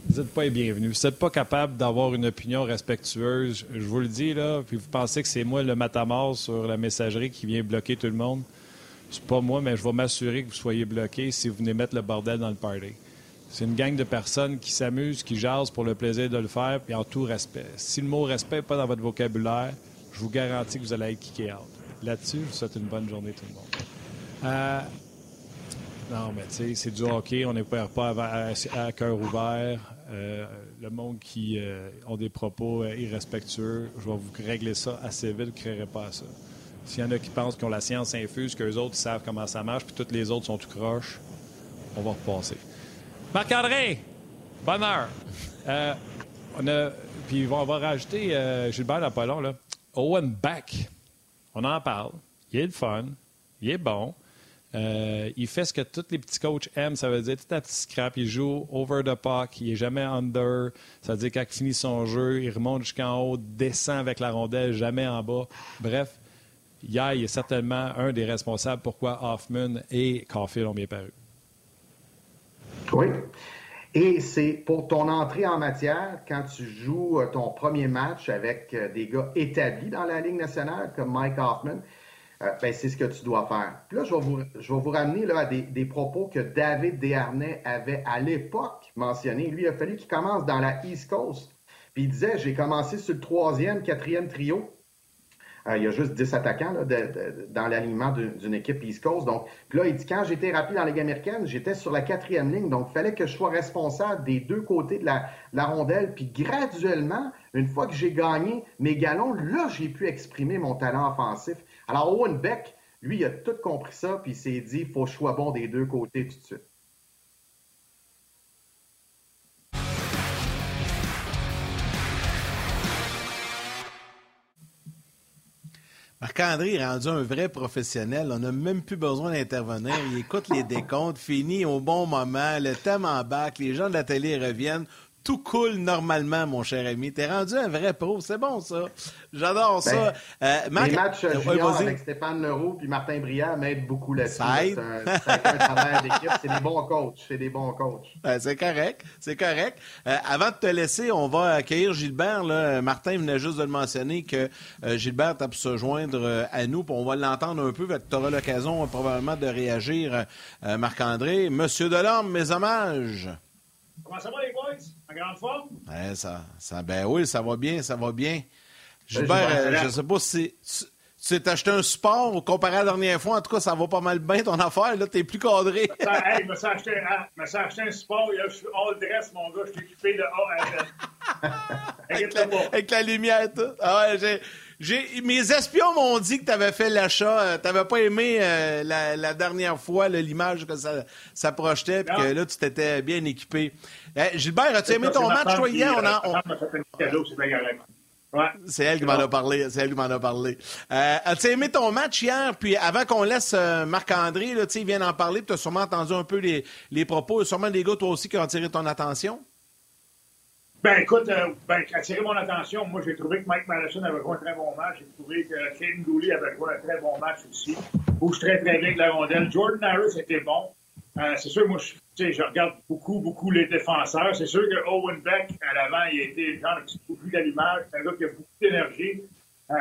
vous n'êtes pas les bienvenus. Vous n'êtes pas capable d'avoir une opinion respectueuse. Je vous le dis, là, puis vous pensez que c'est moi le matamor sur la messagerie qui vient bloquer tout le monde. C'est pas moi, mais je vais m'assurer que vous soyez bloqué si vous venez mettre le bordel dans le party. C'est une gang de personnes qui s'amusent, qui jasent pour le plaisir de le faire, puis en tout respect. Si le mot respect n'est pas dans votre vocabulaire, je vous garantis que vous allez être kické out là-dessus, je vous souhaite une bonne journée tout le monde. Euh, non, mais tu sais, c'est du hockey, on n'est pas à, cœur ouvert. Euh, le monde qui euh, ont des propos irrespectueux, je vais vous régler ça assez vite, ne créerez pas à ça. S'il y en a qui pensent qu'ils ont la science infuse, qu'eux autres savent comment ça marche, puis toutes les autres sont tout croches, on va repasser. Marc-André, bonne heure. on a, puis on va rajouter, Gilbert Apollon, là, Owen Back. On en parle. Il est le fun. Il est bon. Euh, il fait ce que tous les petits coachs aiment. Ça veut dire tout à petit scrap. Il joue over the puck. Il n'est jamais under. Ça veut dire quand il finit son jeu, il remonte jusqu'en haut, descend avec la rondelle, jamais en bas. Bref, hier, il est certainement un des responsables pourquoi Hoffman et Caulfield ont bien paru. Oui. Et c'est pour ton entrée en matière, quand tu joues euh, ton premier match avec euh, des gars établis dans la Ligue nationale, comme Mike Hoffman, euh, ben, c'est ce que tu dois faire. Puis là, je vais vous, je vais vous ramener là, à des, des, propos que David Desharnais avait à l'époque mentionné. Lui, il a fallu qu'il commence dans la East Coast. Puis il disait, j'ai commencé sur le troisième, quatrième trio. Euh, il y a juste 10 attaquants dans l'alignement d'une équipe East Coast. Donc, là, il dit quand j'étais rapide dans la Ligue américaine, j'étais sur la quatrième ligne. Donc, il fallait que je sois responsable des deux côtés de la, rondelle. Puis graduellement, une fois que j'ai gagné mes galons, là, j'ai pu exprimer mon talent offensif. Alors, Owen Beck, Lui, il a tout compris ça, puis il s'est dit, faut que je sois bon des deux côtés tout de suite. Marc-André est rendu un vrai professionnel. On n'a même plus besoin d'intervenir. Il écoute les décomptes, finit au bon moment, le thème en bac, les gens de la télé reviennent tout coule normalement, mon cher ami. T'es rendu un vrai pro. C'est bon, ça. J'adore ça. Ben, euh, les matchs juniors avec Stéphane Leroux puis Martin Briand m'aident beaucoup là-dessus. C'est un, travail d'équipe. C'est des bons coachs. C'est des bons coachs. c'est correct. C'est correct. Euh, avant de te laisser, on va accueillir Gilbert. Là. Martin venait juste de le mentionner que euh, Gilbert a pu se joindre à nous. On va l'entendre un peu. Tu auras l'occasion probablement de réagir, Marc-André. Monsieur Delorme, mes hommages. Comment ça va, les boys? En grande forme? ça, ça, ben oui, ça va bien, ça va bien. Gilbert, euh, je ne sais pas si tu t'es acheté un support comparé à la dernière fois. En tout cas, ça va pas mal bien ton affaire. Là, t'es plus cadré. hey, je me suis acheté, acheté, un support. Je suis all dress, mon gars. Je suis équipé de A à avec, la, avec la lumière et tout. Ah ouais, j'ai mes espions m'ont dit que tu avais fait l'achat. Euh, tu n'avais pas aimé euh, la, dernière fois l'image que ça, ça projetait, puis que là, tu t'étais bien équipé. Euh, Gilbert, as-tu aimé ton match, toi, hier? C'est elle qui m'en a parlé. C'est elle qui m'en a parlé. As-tu aimé ton match hier? Puis avant qu'on laisse Marc-André, il vient d'en parler, tu as sûrement entendu un peu les, les propos. Il y a sûrement des gars, toi aussi, qui ont attiré ton attention. Ben écoute, euh, ben, attiré mon attention, moi j'ai trouvé que Mike Madison avait joué un très bon match. J'ai trouvé que Ken Dooley avait joué un très bon match aussi. Bouge très très bien avec la rondelle. Jordan Harris était bon. Euh, c'est sûr, moi je, je regarde beaucoup, beaucoup les défenseurs. C'est sûr que Owen Beck, à l'avant, il a été genre un petit peu plus d'allumage. C'est un gars qui a beaucoup d'énergie. Euh,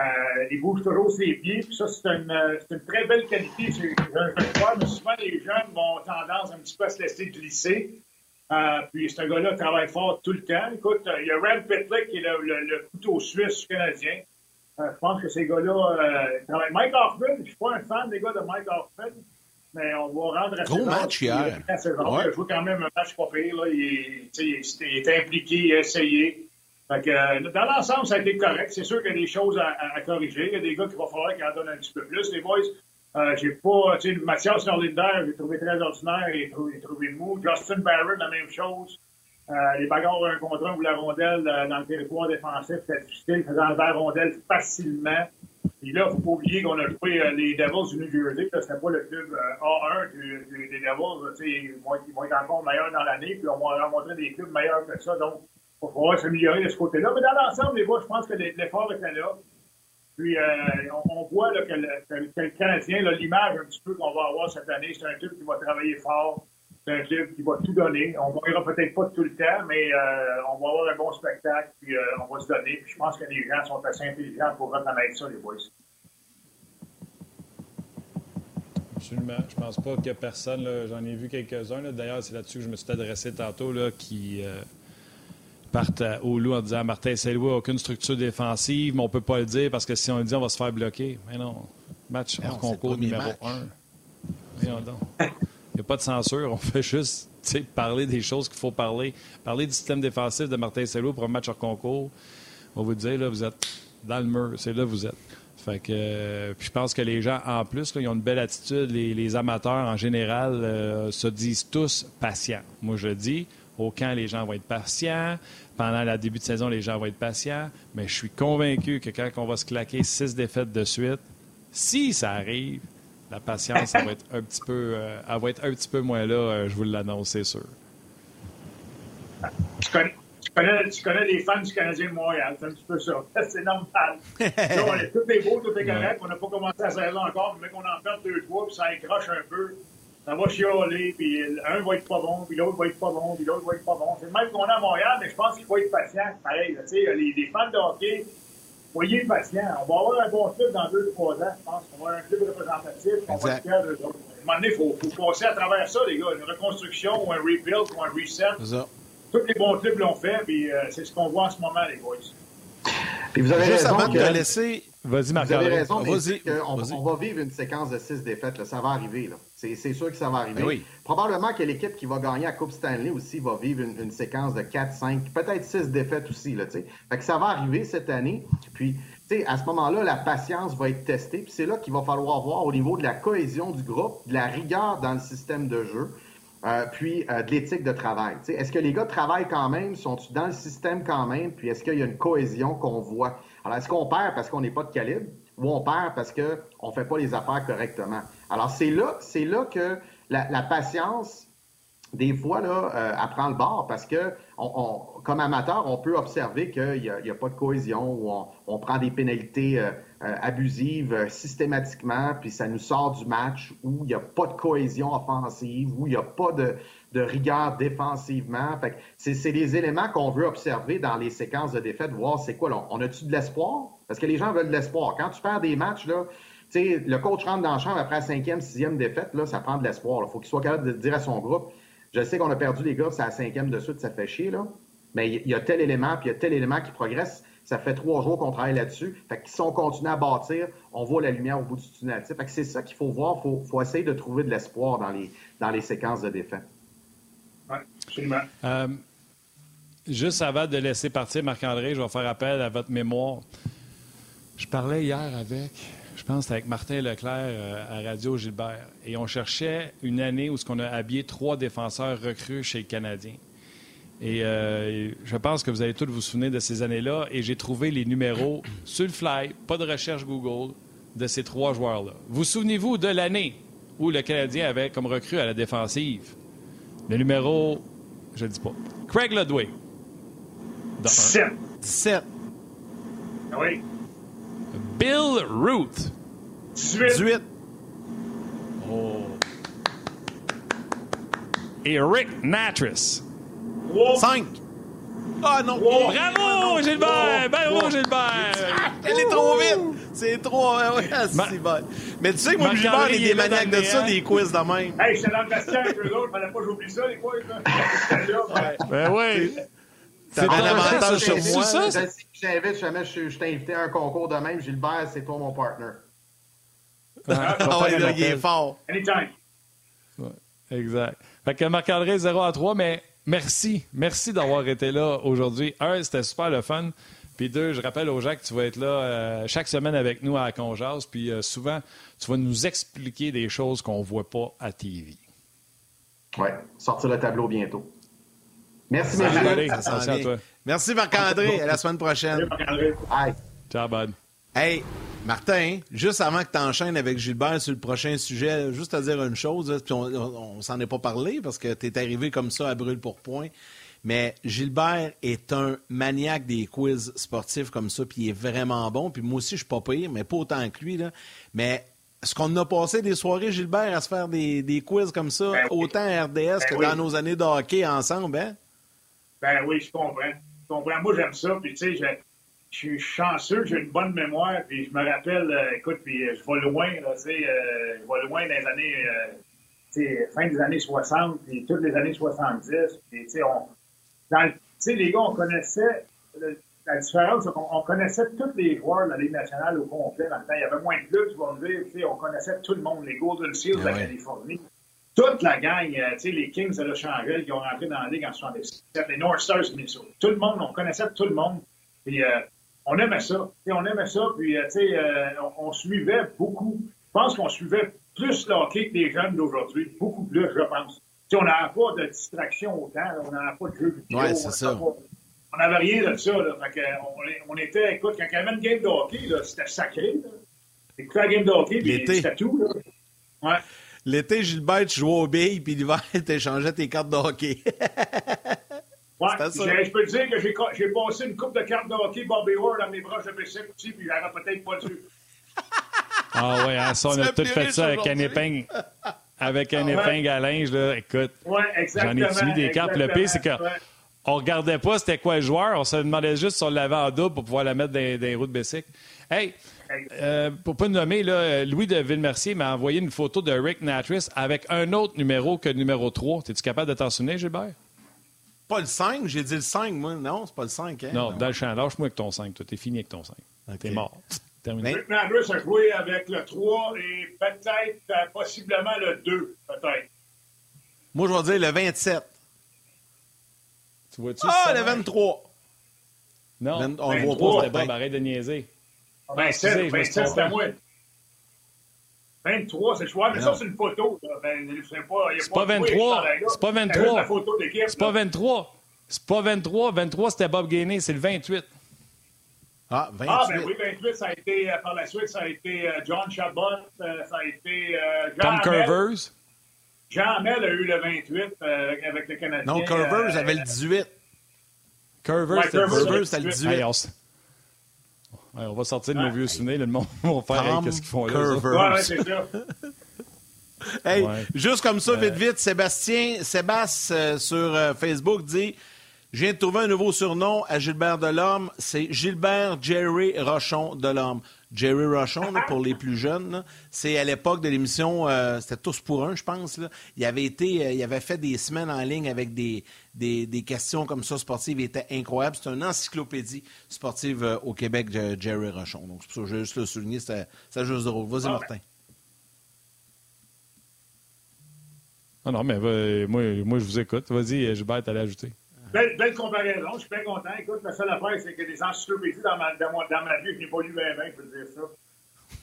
il bouge toujours ses pieds. Puis ça, c'est une, euh, une, très belle qualité. Je, je, crois, mais souvent les jeunes ont tendance un petit peu à se laisser glisser. Euh, puis ce gars-là travaille fort tout le temps. Écoute, il y a Rand Pitlick qui est le, couteau suisse canadien. Euh, je pense que ces gars-là euh, travaillent. Mike Hoffman, je ne suis pas un fan des gars de Mike Hoffman, mais on va rendre à Gros match hier. Il, a joué quand même un match pas pire. Là. Il, il, est impliqué, il a essayé. Fait que, dans l'ensemble, ça a été correct. C'est sûr qu'il y a des choses à, à, corriger. Il y a des gars qui va falloir qu'ils en donnent un petit peu plus. Les boys, euh, j'ai pas, tu sais, Mathias Norlinder, j'ai trouvé très ordinaire, et trouvé, trouvé mou. Justin Barron, la même chose. Euh, les bagarres un contre un ou la rondelle euh, dans le territoire défensif, c'était difficile. Il faisait enlever la rondelle facilement. Et là, faut pas oublier qu'on a joué euh, les Devils du New Jersey. C'était pas le club A1 du, des Devils. Ils vont, ils vont être encore meilleurs dans l'année. Puis on va rencontrer des clubs meilleurs que ça. Donc, il va falloir s'améliorer de ce côté-là. Mais dans l'ensemble, les je pense que l'effort était là. Puis, euh, on, voit là, que, que, le, Canadien, l'image un petit peu qu'on va avoir cette année, c'est un club qui va travailler fort, c'est un club qui va tout donner. On ne verra peut-être pas tout le temps, mais euh, on va avoir un bon spectacle, puis euh, on va se donner. Puis je pense que les gens sont assez intelligents pour reconnaître ça, les boys. Absolument. Je pense pas qu'il y a personne, j'en ai vu quelques-uns. D'ailleurs, c'est là-dessus que je me suis adressé tantôt, là, qui partent au loup en disant Martin Saint-Louis n'a aucune structure défensive, mais on ne peut pas le dire parce que si on le dit, on va se faire bloquer. Mais non. Match hors concours numéro un. Il n'y a pas de censure. On fait juste parler des choses qu'il faut parler. Parler du système défensif de Martin Saint-Louis pour un match hors concours. On vous dire, là, vous êtes dans le mur. C'est là que vous êtes. Fait que, euh, je pense que les gens, en plus, ils ont une belle attitude. Les, amateurs, en général, euh, se disent tous patients. Moi, je dis, au camp, les gens vont être patients. Pendant le début de saison, les gens vont être patients. Mais je suis convaincu que quand on va se claquer six défaites de suite, si ça arrive, la patience va être un petit peu, euh, elle va être un petit peu moins là, euh, je vous l'annonce, c'est sûr. Tu connais, tu, connais, les fans du Canadien de Montréal, c'est un petit peu ça. C'est normal. là, on est, tout est beau, tout est correct. On n'a pas commencé la saison encore, mais qu'on en perd deux, trois, puis ça accroche un peu ça va chialer, puis un va être pas bon, puis l'autre va être pas bon, puis l'autre va être pas bon. C'est le même qu'on a à Montréal, mais je pense qu'il faut être patient. Pareil, tu sais, les, les, fans de hockey, soyez patients. On va avoir un bon club dans deux, trois ans, je pense. On va avoir un club représentatif, on va être fiers d'eux autres. À un moment donné, il faut, faut, passer à travers ça, les gars. Une reconstruction ou un rebuild ou un reset. Tous les bons clubs l'ont fait, puis euh, c'est ce qu'on voit en ce moment, les boys. Puis vous avez Juste raison avant de laisser... Vas-y, Marc. Vous avez raison, on, on, va vivre une séquence de six défaites. Là. Ça va arriver. Là. C'est sûr que ça va arriver. Ben Probablement que l'équipe qui va gagner la Coupe Stanley aussi va vivre une, séquence de 4, 5, peut-être 6 défaites aussi. Là, fait que ça va arriver cette année. Puis, à ce moment-là, la patience va être testée. Puis c'est là qu'il va falloir voir au niveau de la cohésion du groupe, de la rigueur dans le système de jeu. Euh, puis euh, de l'éthique de travail. Est-ce que les gars travaillent quand même? Sont-ils dans le système quand même? Puis est-ce qu'il y a une cohésion qu'on voit? Alors, est-ce qu'on perd parce qu'on n'est pas de calibre ou on perd parce qu'on ne fait pas les affaires correctement? Alors, c'est là, c'est là que la, patience, des fois, là, euh, apprend le bord parce que, comme amateur, on peut observer qu'il n'y a, pas de cohésion ou on, prend des pénalités euh, euh, abusives systématiquement, puis ça nous sort du match où il n'y a pas de cohésion offensive, où il n'y a pas de, rigueur défensivement. c'est, des éléments qu'on veut observer dans les séquences de défaite, voir c'est quoi. On a-tu de l'espoir? Parce que les gens veulent de l'espoir. Quand tu perds des matchs, là, le coach rentre dans la chambre après la cinquième, sixième défaite, là, ça prend de l'espoir. Il faut qu'il soit capable de dire à son groupe Je sais qu'on a perdu les gars, c'est la cinquième de suite, ça fait chier, là. Mais il y a tel élément, puis il y a tel élément qui progresse. Ça fait trois jours qu'on travaille là-dessus. Fait que si on continue à bâtir, on voit la lumière au bout du tunnel. Fait que c'est ça qu'il faut voir. Il faut, faut, essayer de trouver de l'espoir dans les, dans les séquences de défaite. Oui, absolument. Euh, juste avant de laisser partir Marc-André, je vais faire appel à votre mémoire. Je parlais hier avec je pense que avec Martin Leclerc euh, à Radio Gilbert. Et on cherchait une année où on a habillé trois défenseurs recrues chez les Canadiens. Et euh, je pense que vous allez tous vous souvenir de ces années-là. Et j'ai trouvé les numéros sur le fly, pas de recherche Google, de ces trois joueurs-là. Vous souvenez-vous de l'année où le Canadien avait comme recrue à la défensive? Le numéro, je ne dis pas, Craig Ludwig. 17. 17. Ah oui. Bill Root. 18. Oh. Et Rick Natris. 5. Ah non! Bravo, Gilbert! Bravo, Gilbert! Elle est trop vite! C'est trop. Ouais, c'est bon. Mais tu sais, moi, Gilbert, il est des maniaques de ça, des quiz de même. Hey, j'étais dans le vestiaire avec eux autres, fallait pas que j'oublie ça, les quiz. Là. Ben oui. C'est un avantage sur moi. Ça, je sais que j'invite, jamais je, je t'ai invité à un concours de même. Gilbert, c'est toi mon partner. Ah, ah ouais, là, il est fort. Anytime. exact. Fait que Marc-André 0 à 3, mais merci. Merci d'avoir été là aujourd'hui. Un, c'était super le fun. Puis deux, je rappelle aux gens que tu vas être là euh, chaque semaine avec nous à Conjas. Puis euh, souvent, tu vas nous expliquer des choses qu'on ne voit pas à TV. Oui, sortir le tableau bientôt. Merci, Marc-André. Merci, Marc-André. À la semaine prochaine. Bye. Ciao, bud. Hey, Martin, juste avant que tu enchaînes avec Gilbert sur le prochain sujet, juste à dire une chose, puis on, s'en est pas parlé parce que tu es arrivé comme ça à brûle pour point. Mais Gilbert est un maniaque des quiz sportifs comme ça, puis il est vraiment bon. Puis moi aussi, je suis pas pire, mais pas autant que lui. Là. Mais est-ce qu'on a passé des soirées, Gilbert, à se faire des, quiz comme ça, ben autant à RDS ben que dans nos années de hockey ensemble, hein? Ben oui, je comprends. Je comprends. Moi, j'aime ça. Puis, tu sais, je, suis chanceux, j'ai une bonne mémoire. Puis, je me rappelle, euh, écoute, puis euh, je vais loin, là, tu sais, euh, je vais loin dans les années, tu sais, fin des années 60, puis toutes les années 70. Puis, tu sais, on, dans tu sais, les gars, on connaissait, la différence, c'est qu'on connaissait tous les joueurs de la Ligue nationale au complet dans le temps. Il y avait moins de clubs, tu vas me dire, tu sais, on connaissait tout le monde, les Golden Seals de la Californie toute la gang, euh, tu sais, les Kings de Los Angeles qui ont rentré dans la Ligue en 77, les North Stars de Minnesota. Tout le monde, on connaissait tout le monde. Puis euh, on aimait ça. sais, on aimait ça, puis euh, tu sais, on, on, suivait beaucoup. Je pense qu'on suivait plus le hockey que les jeunes d'aujourd'hui. Beaucoup plus, je pense. sais, on n'avait pas de distraction autant, on n'avait pas de jeux vidéo. Ouais, c'est ça. on n'avait rien de ça. Là. Fait on, on, était, écoute, quand il y avait une game de hockey, c'était sacré. C'était la game de hockey, puis c'était tout. Là. Ouais. L'été, Gilbert, tu jouais au billes, puis l'hiver, tu échangeais tes cartes de hockey. ouais, je peux te dire que j'ai passé une coupe de cartes de hockey Bobby Ward dans mes broches de bicycle aussi, puis j'aurais peut-être pas dû. Ah ouais, hein, ça, on a tout fait ça avec un épingle. Avec un épingle à linge, là. Écoute, j'en ai suivi des cartes? Le pire, c'est qu'on on regardait pas c'était quoi le joueur. On se demandait juste si on l'avait en double pour pouvoir la mettre dans, dans les roues de bicycle. Hey, euh, pour pas nommer, là, Louis de Villemercier m'a envoyé une photo de Rick Natris avec un autre numéro que le numéro 3. Es-tu capable de t'en souvenir, Gilbert? Pas le 5, j'ai dit le 5, moi. Non, c'est pas le 5. Hein? Non, dans le champ, lâche-moi avec ton 5. Toi, t'es fini avec ton 5. T'es mort. terminé. Rick Andrews a joué avec le 3 et peut-être, euh, possiblement le 2, peut-être. Moi, je vais dire le 27. Tu vois-tu? Ah, le va? 23. Non. On le voit 23, pas. C'était. Bob, arrête de niaiser. Ben, excusez, je 27, me suis 27, c'est à trompé. moi. 23, c'est le choix, mais Non. ça, c'est une photo. Ben, c'est pas, pas joué, 23. ce chandail-là. C'est pas C'est juste 23. la photo d'équipe. C'est pas là? 23. C'est pas 23. 23, c'était Bob Gainé. C'est le 28. Ah, 28. Ah, ben oui, 28, ça a été, euh, par la suite, ça a été euh, John Chabot, euh, ça a été euh, Jean Tom. Curvers. Jean Hamel a eu le 28 euh, avec- le Canadien. Non, Curvers euh, avait le 18. Curvers, Ouais, c'était le Curvers, 18. Curvers, c'était le 18. Hey, on, s- Ouais, on va sortir de nos Ouais. vieux souvenirs. le monde va faire qu'est-ce qu'ils font là. Ouais, ouais, c'est ça. Hey, Ouais. juste comme ça, vite, vite, Sébastien, Sébastien euh, sur euh, Facebook dit Je viens de trouver un nouveau surnom à Gilbert Delorme. C'est Gilbert Jerry Rochon Delorme. Jerry Rochon, là, pour les plus jeunes, c'est à l'époque de l'émission, euh, c'était Tous pour un, je pense. Là. Il avait été, euh, il avait fait des semaines en ligne avec des, des, des questions comme ça sportives. Il était incroyable. C'est une encyclopédie sportive euh, au Québec, de Jerry Rochon. Donc, c'est pour ça que je veux juste le souligner. C'était juste drôle. Vas-y, Ah, Martin. Ah non, mais moi, moi, je vous écoute. Vas-y, Gilbert, t'allais ajouter. Belle, belle comparaison, je suis bien content. Écoute, la seule affaire, c'est que des encyclopédies dans ma, dans, dans ma vie, je n'ai pas lu bien, bien, je peux dire ça.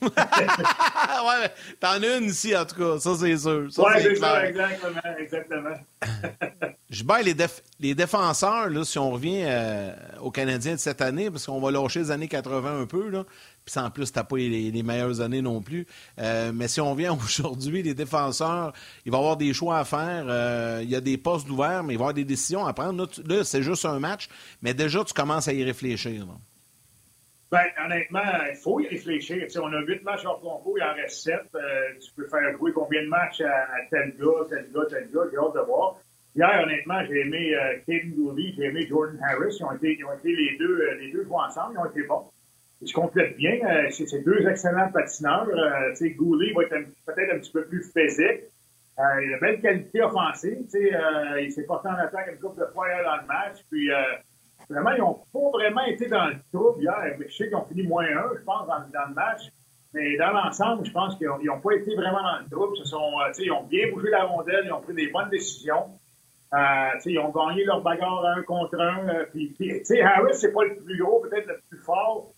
Ouais, t'en as une ici, en tout cas. Ça, c'est sûr. Ça, Ouais, c'est ça, exactement, exactement. Gilbert, les, déf- les défenseurs, là, si on revient euh, aux Canadiens de cette année, parce qu'on va lâcher les années 80 un peu, là, puis en plus, t'as pas les, les meilleures années non plus. Euh, mais si on vient aujourd'hui, les défenseurs, il va y avoir des choix à faire. Euh, il y a des postes ouverts, mais il va y avoir des décisions à prendre. Là, c'est juste un match, mais déjà, tu commences à y réfléchir. là. Ben, honnêtement, il faut y réfléchir. Tu sais, on a huit matchs hors concours, il en reste sept. Euh, tu peux faire jouer combien de matchs à, à tel gars, tel gars, tel gars, j'ai hâte de voir. Hier, honnêtement, j'ai aimé Caden Gooley, j'ai aimé Jordan Harris. Ils ont été, ils ont été les deux, les deux jouent ensemble, ils ont été bons. Ils se complètent bien. Euh, c'est deux excellents patineurs. Euh, Gooley va être peut-être un petit peu plus physique. Euh, il a une belle qualité offensive. Euh, il s'est porté en attaque une couple de fois dans le match. Puis, euh, vraiment, ils n'ont pas vraiment été dans le trouble hier. Je sais qu'ils ont fini moins un, je pense, dans, le match. Mais dans l'ensemble, je pense qu'ils n'ont pas été vraiment dans le trouble. Se sont, ils ont bien bougé la rondelle, ils ont pris des bonnes décisions. Ils ont gagné leur bagarre un contre un. euh, puis, Harris, c'est pas le plus gros, peut-être le plus fort.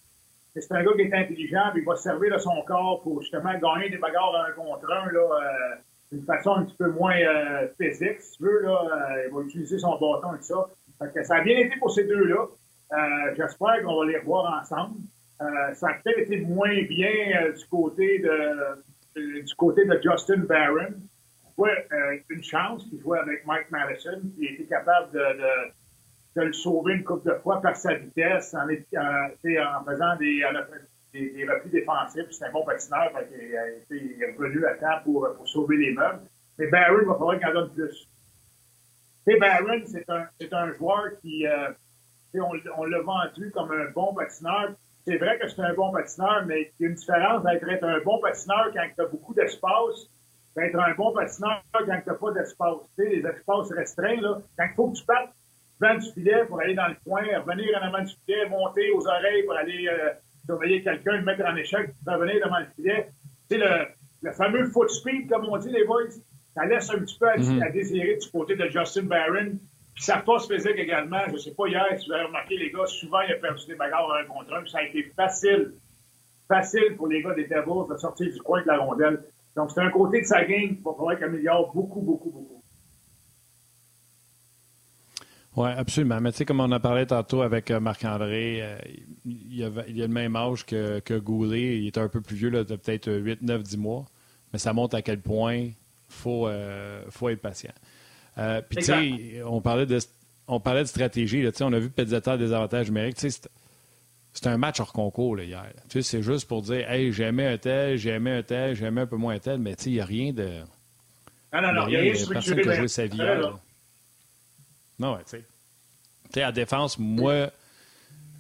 C'est un gars qui est intelligent, puis il va se servir de son corps pour justement gagner des bagarres un contre un, là, euh, d'une façon un petit peu moins euh, physique, si tu veux. Là, euh, il va utiliser son bâton et tout ça. Fait que ça a bien été pour ces deux-là. Euh, J'espère qu'on va les revoir ensemble. Euh, ça a peut-être été moins bien euh, du côté de, du côté de Justin Barron. Ouais, une chance qu'il jouait avec Mike Madison, qui était capable de, de, de le sauver une couple de fois par sa vitesse, en, en, faisant des, des, des défensifs. C'est un bon patineur, fait il est revenu à temps pour, pour sauver les meubles. Mais Barron, il va falloir qu'il en donne plus. Sais, Barron, c'est un, un joueur qui, euh, on, on l'a vendu comme un bon patineur. C'est vrai que c'est un bon patineur, mais il y a une différence d'être être un bon patineur quand tu as beaucoup d'espace, d'être un bon patineur quand tu n'as pas d'espace. Les espaces restreints, là, quand il faut que tu partes devant du filet pour aller dans le coin, revenir en avant du filet, monter aux oreilles pour aller euh, surveiller quelqu'un, le mettre en échec, revenir devant le filet. Sais, le, le fameux foot speed, comme on dit, les boys, ça laisse un petit peu à, à désirer du côté de Justin Barron. Puis sa force physique également. Je sais pas hier, si vous avez remarqué, les gars, souvent, il a perdu des bagarres un contre un. Puis ça a été facile, facile pour les gars des Devils de sortir du coin de la rondelle. Donc, c'est un côté de sa game qu'il va falloir qu'il améliore beaucoup, beaucoup, beaucoup. Oui, absolument. Mais tu sais, comme on a parlé tantôt avec euh, Marc-André, euh, il, a le même âge que, que Goulet. Il est un peu plus vieux, là, de peut-être 8, 9, 10 mois. Mais ça montre à quel point il faut, euh, faut être patient. Euh, Puis, tu sais, on parlait de, on parlait de stratégie. Là, Tu sais, on a vu Pezzetta des avantages numériques. C'est- un match hors concours là, hier. Tu sais, c'est juste pour dire, hey, j'ai aimé un tel, j'ai aimé un tel, j'ai aimé un peu moins un tel, mais tu sais, il n'y a rien de. Non, non, non, il Il y a rien personne structuré. qui a joué sa vie. Non, ouais, tu sais. Tu sais, à défense, moi,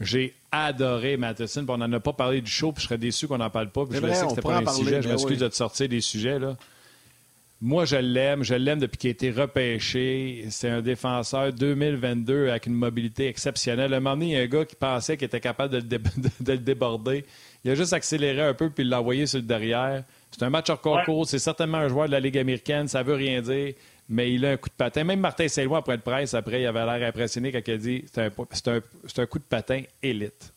j'ai adoré Matheson. On n'en a pas parlé du show, puis je serais déçu qu'on n'en parle pas. Puis je le vrai, sais on que c'était pas un parler, sujet. Je m'excuse oui. de te sortir des sujets, là. Moi, je l'aime. Je l'aime depuis qu'il a été repêché. C'est un défenseur 2022 avec une mobilité exceptionnelle. À un moment donné, il y a un gars qui pensait qu'il était capable de le, déborder. Il a juste accéléré un peu puis l'a envoyé sur le derrière. C'est un match hors concours. C'est certainement un joueur de la Ligue américaine. Ça veut rien dire. Mais il a un coup de patin. Même Martin Saint-Louis, après le presse, après, il avait l'air impressionné quand il a dit c'est un, un, coup de patin élite.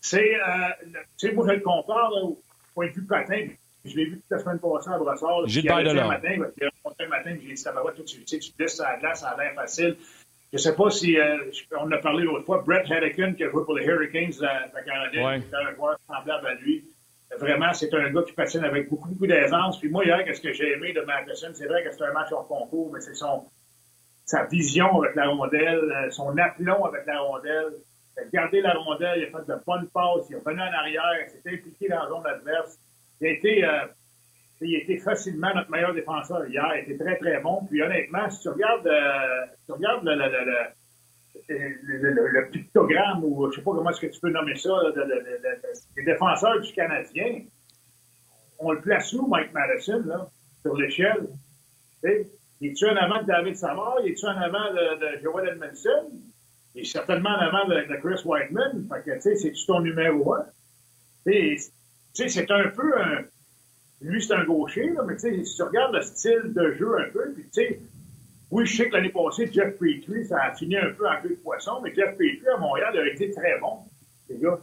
C'est, euh, tu sais, moi, je le compare au point de vue patin. Je l'ai vu toute la semaine passée à Brossard. Gilbert Delorme. matin, il a monté un matin, j'ai dit, ça va, tout tu sais, tu laisses à la glace, ça a l'air facile. Je ne sais pas si, euh, on a parlé l'autre fois, Brett Hedican, qui a joué pour les Hurricanes de la Canadienne, ouais. qui était un joueur semblable à lui. Vraiment, c'est un gars qui patine avec beaucoup, beaucoup d'aisance. Puis moi, hier, qu'est-ce que j'ai aimé de Matheson? C'est vrai que c'est un match hors concours, mais c'est son, sa vision avec la rondelle, euh, son aplomb avec la rondelle. A gardé la rondelle, il a fait de bonnes passes, il a venu en arrière, il s'est impliqué dans la zone adverse. Il a été, euh, il a été facilement notre meilleur défenseur hier. Il était très, très bon. Puis honnêtement, si tu regardes, euh, si tu regardes le, le, le, le, le, pictogramme, ou je sais pas comment est-ce que tu peux nommer ça, les défenseurs du Canadien, on le place où, Mike Madison, là, sur l'échelle? Il est-tu en avant de David Savard? Il est-tu en avant de, Joel Edmondson? Il est certainement en avant de, Chris Whiteman. Fait que, tu sais, c'est-tu ton numéro un? Tu sais, c'est un peu un... Lui, c'est un gaucher, là, mais tu sais, si tu regardes le style de jeu un peu, puis tu sais, oui, je sais que l'année passée, Jeff Petrie, ça a fini un peu en queue de poisson, mais Jeff Petrie à Montréal a été très bon.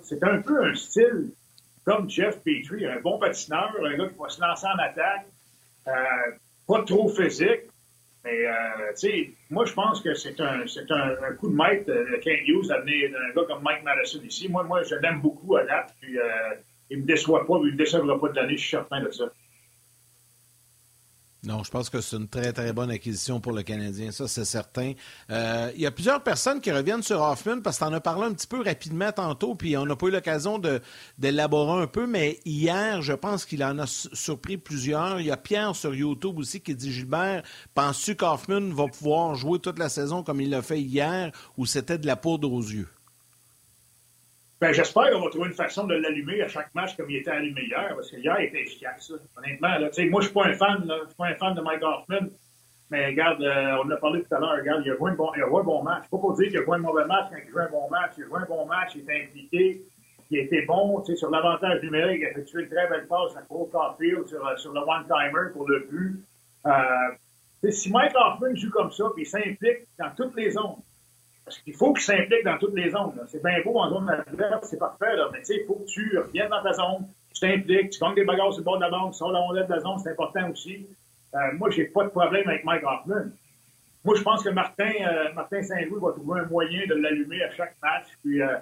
C'est un peu un style comme Jeff Petrie, un bon patineur, un gars qui va se lancer en attaque, euh, pas trop physique. Mais, euh, tu sais, moi, je pense que c'est un, un, coup de maître de Ken Hughes d'amener un gars comme Mike Madison ici. Moi, moi je l'aime beaucoup à date, puis euh, il me déçoit pas, il me décevra pas de l'année, je suis certain de ça. Non, je pense que c'est une très, très bonne acquisition pour le Canadien, ça, c'est certain. Euh, il y a plusieurs personnes qui reviennent sur Hoffman parce que tu en as parlé un petit peu rapidement tantôt, puis on n'a pas eu l'occasion d'élaborer un peu, mais hier, je pense qu'il en a surpris plusieurs. Il y a Pierre sur YouTube aussi qui dit Gilbert, penses-tu qu'Hoffman va pouvoir jouer toute la saison comme il l'a fait hier ou c'était de la poudre aux yeux? Ben, j'espère qu'on va trouver une façon de l'allumer à chaque match comme il était allumé hier, parce que hier, il était efficace. Honnêtement, là, moi, je suis pas un fan, je suis pas un fan de Mike Hoffman, mais regarde, euh, on en a parlé tout à l'heure, regarde, il a joué un bon, il a joué un bon match. Pas pour dire qu'il a joué un mauvais match quand il joue un bon match. Il a joué un bon match, il était impliqué, il était bon, sur l'avantage numérique, il a effectué une très belle passe à Cole Caulfield sur, euh, sur le one-timer pour le but. Euh, si Mike Hoffman joue comme ça, puis il s'implique dans toutes les zones, parce qu'il faut qu'il s'implique dans toutes les zones. C'est bien beau en zone adverse, c'est parfait, là, mais tu sais, il faut que tu reviennes dans ta zone, tu t'impliques, tu gagnes des bagarres sur le bord de la banque, sur la rondelle de la zone, c'est important aussi. Euh, moi, j'ai pas de problème avec Mike Hoffman. Moi, je pense que Martin, euh, Martin Saint-Louis va trouver un moyen de l'allumer à chaque match. Puis, euh,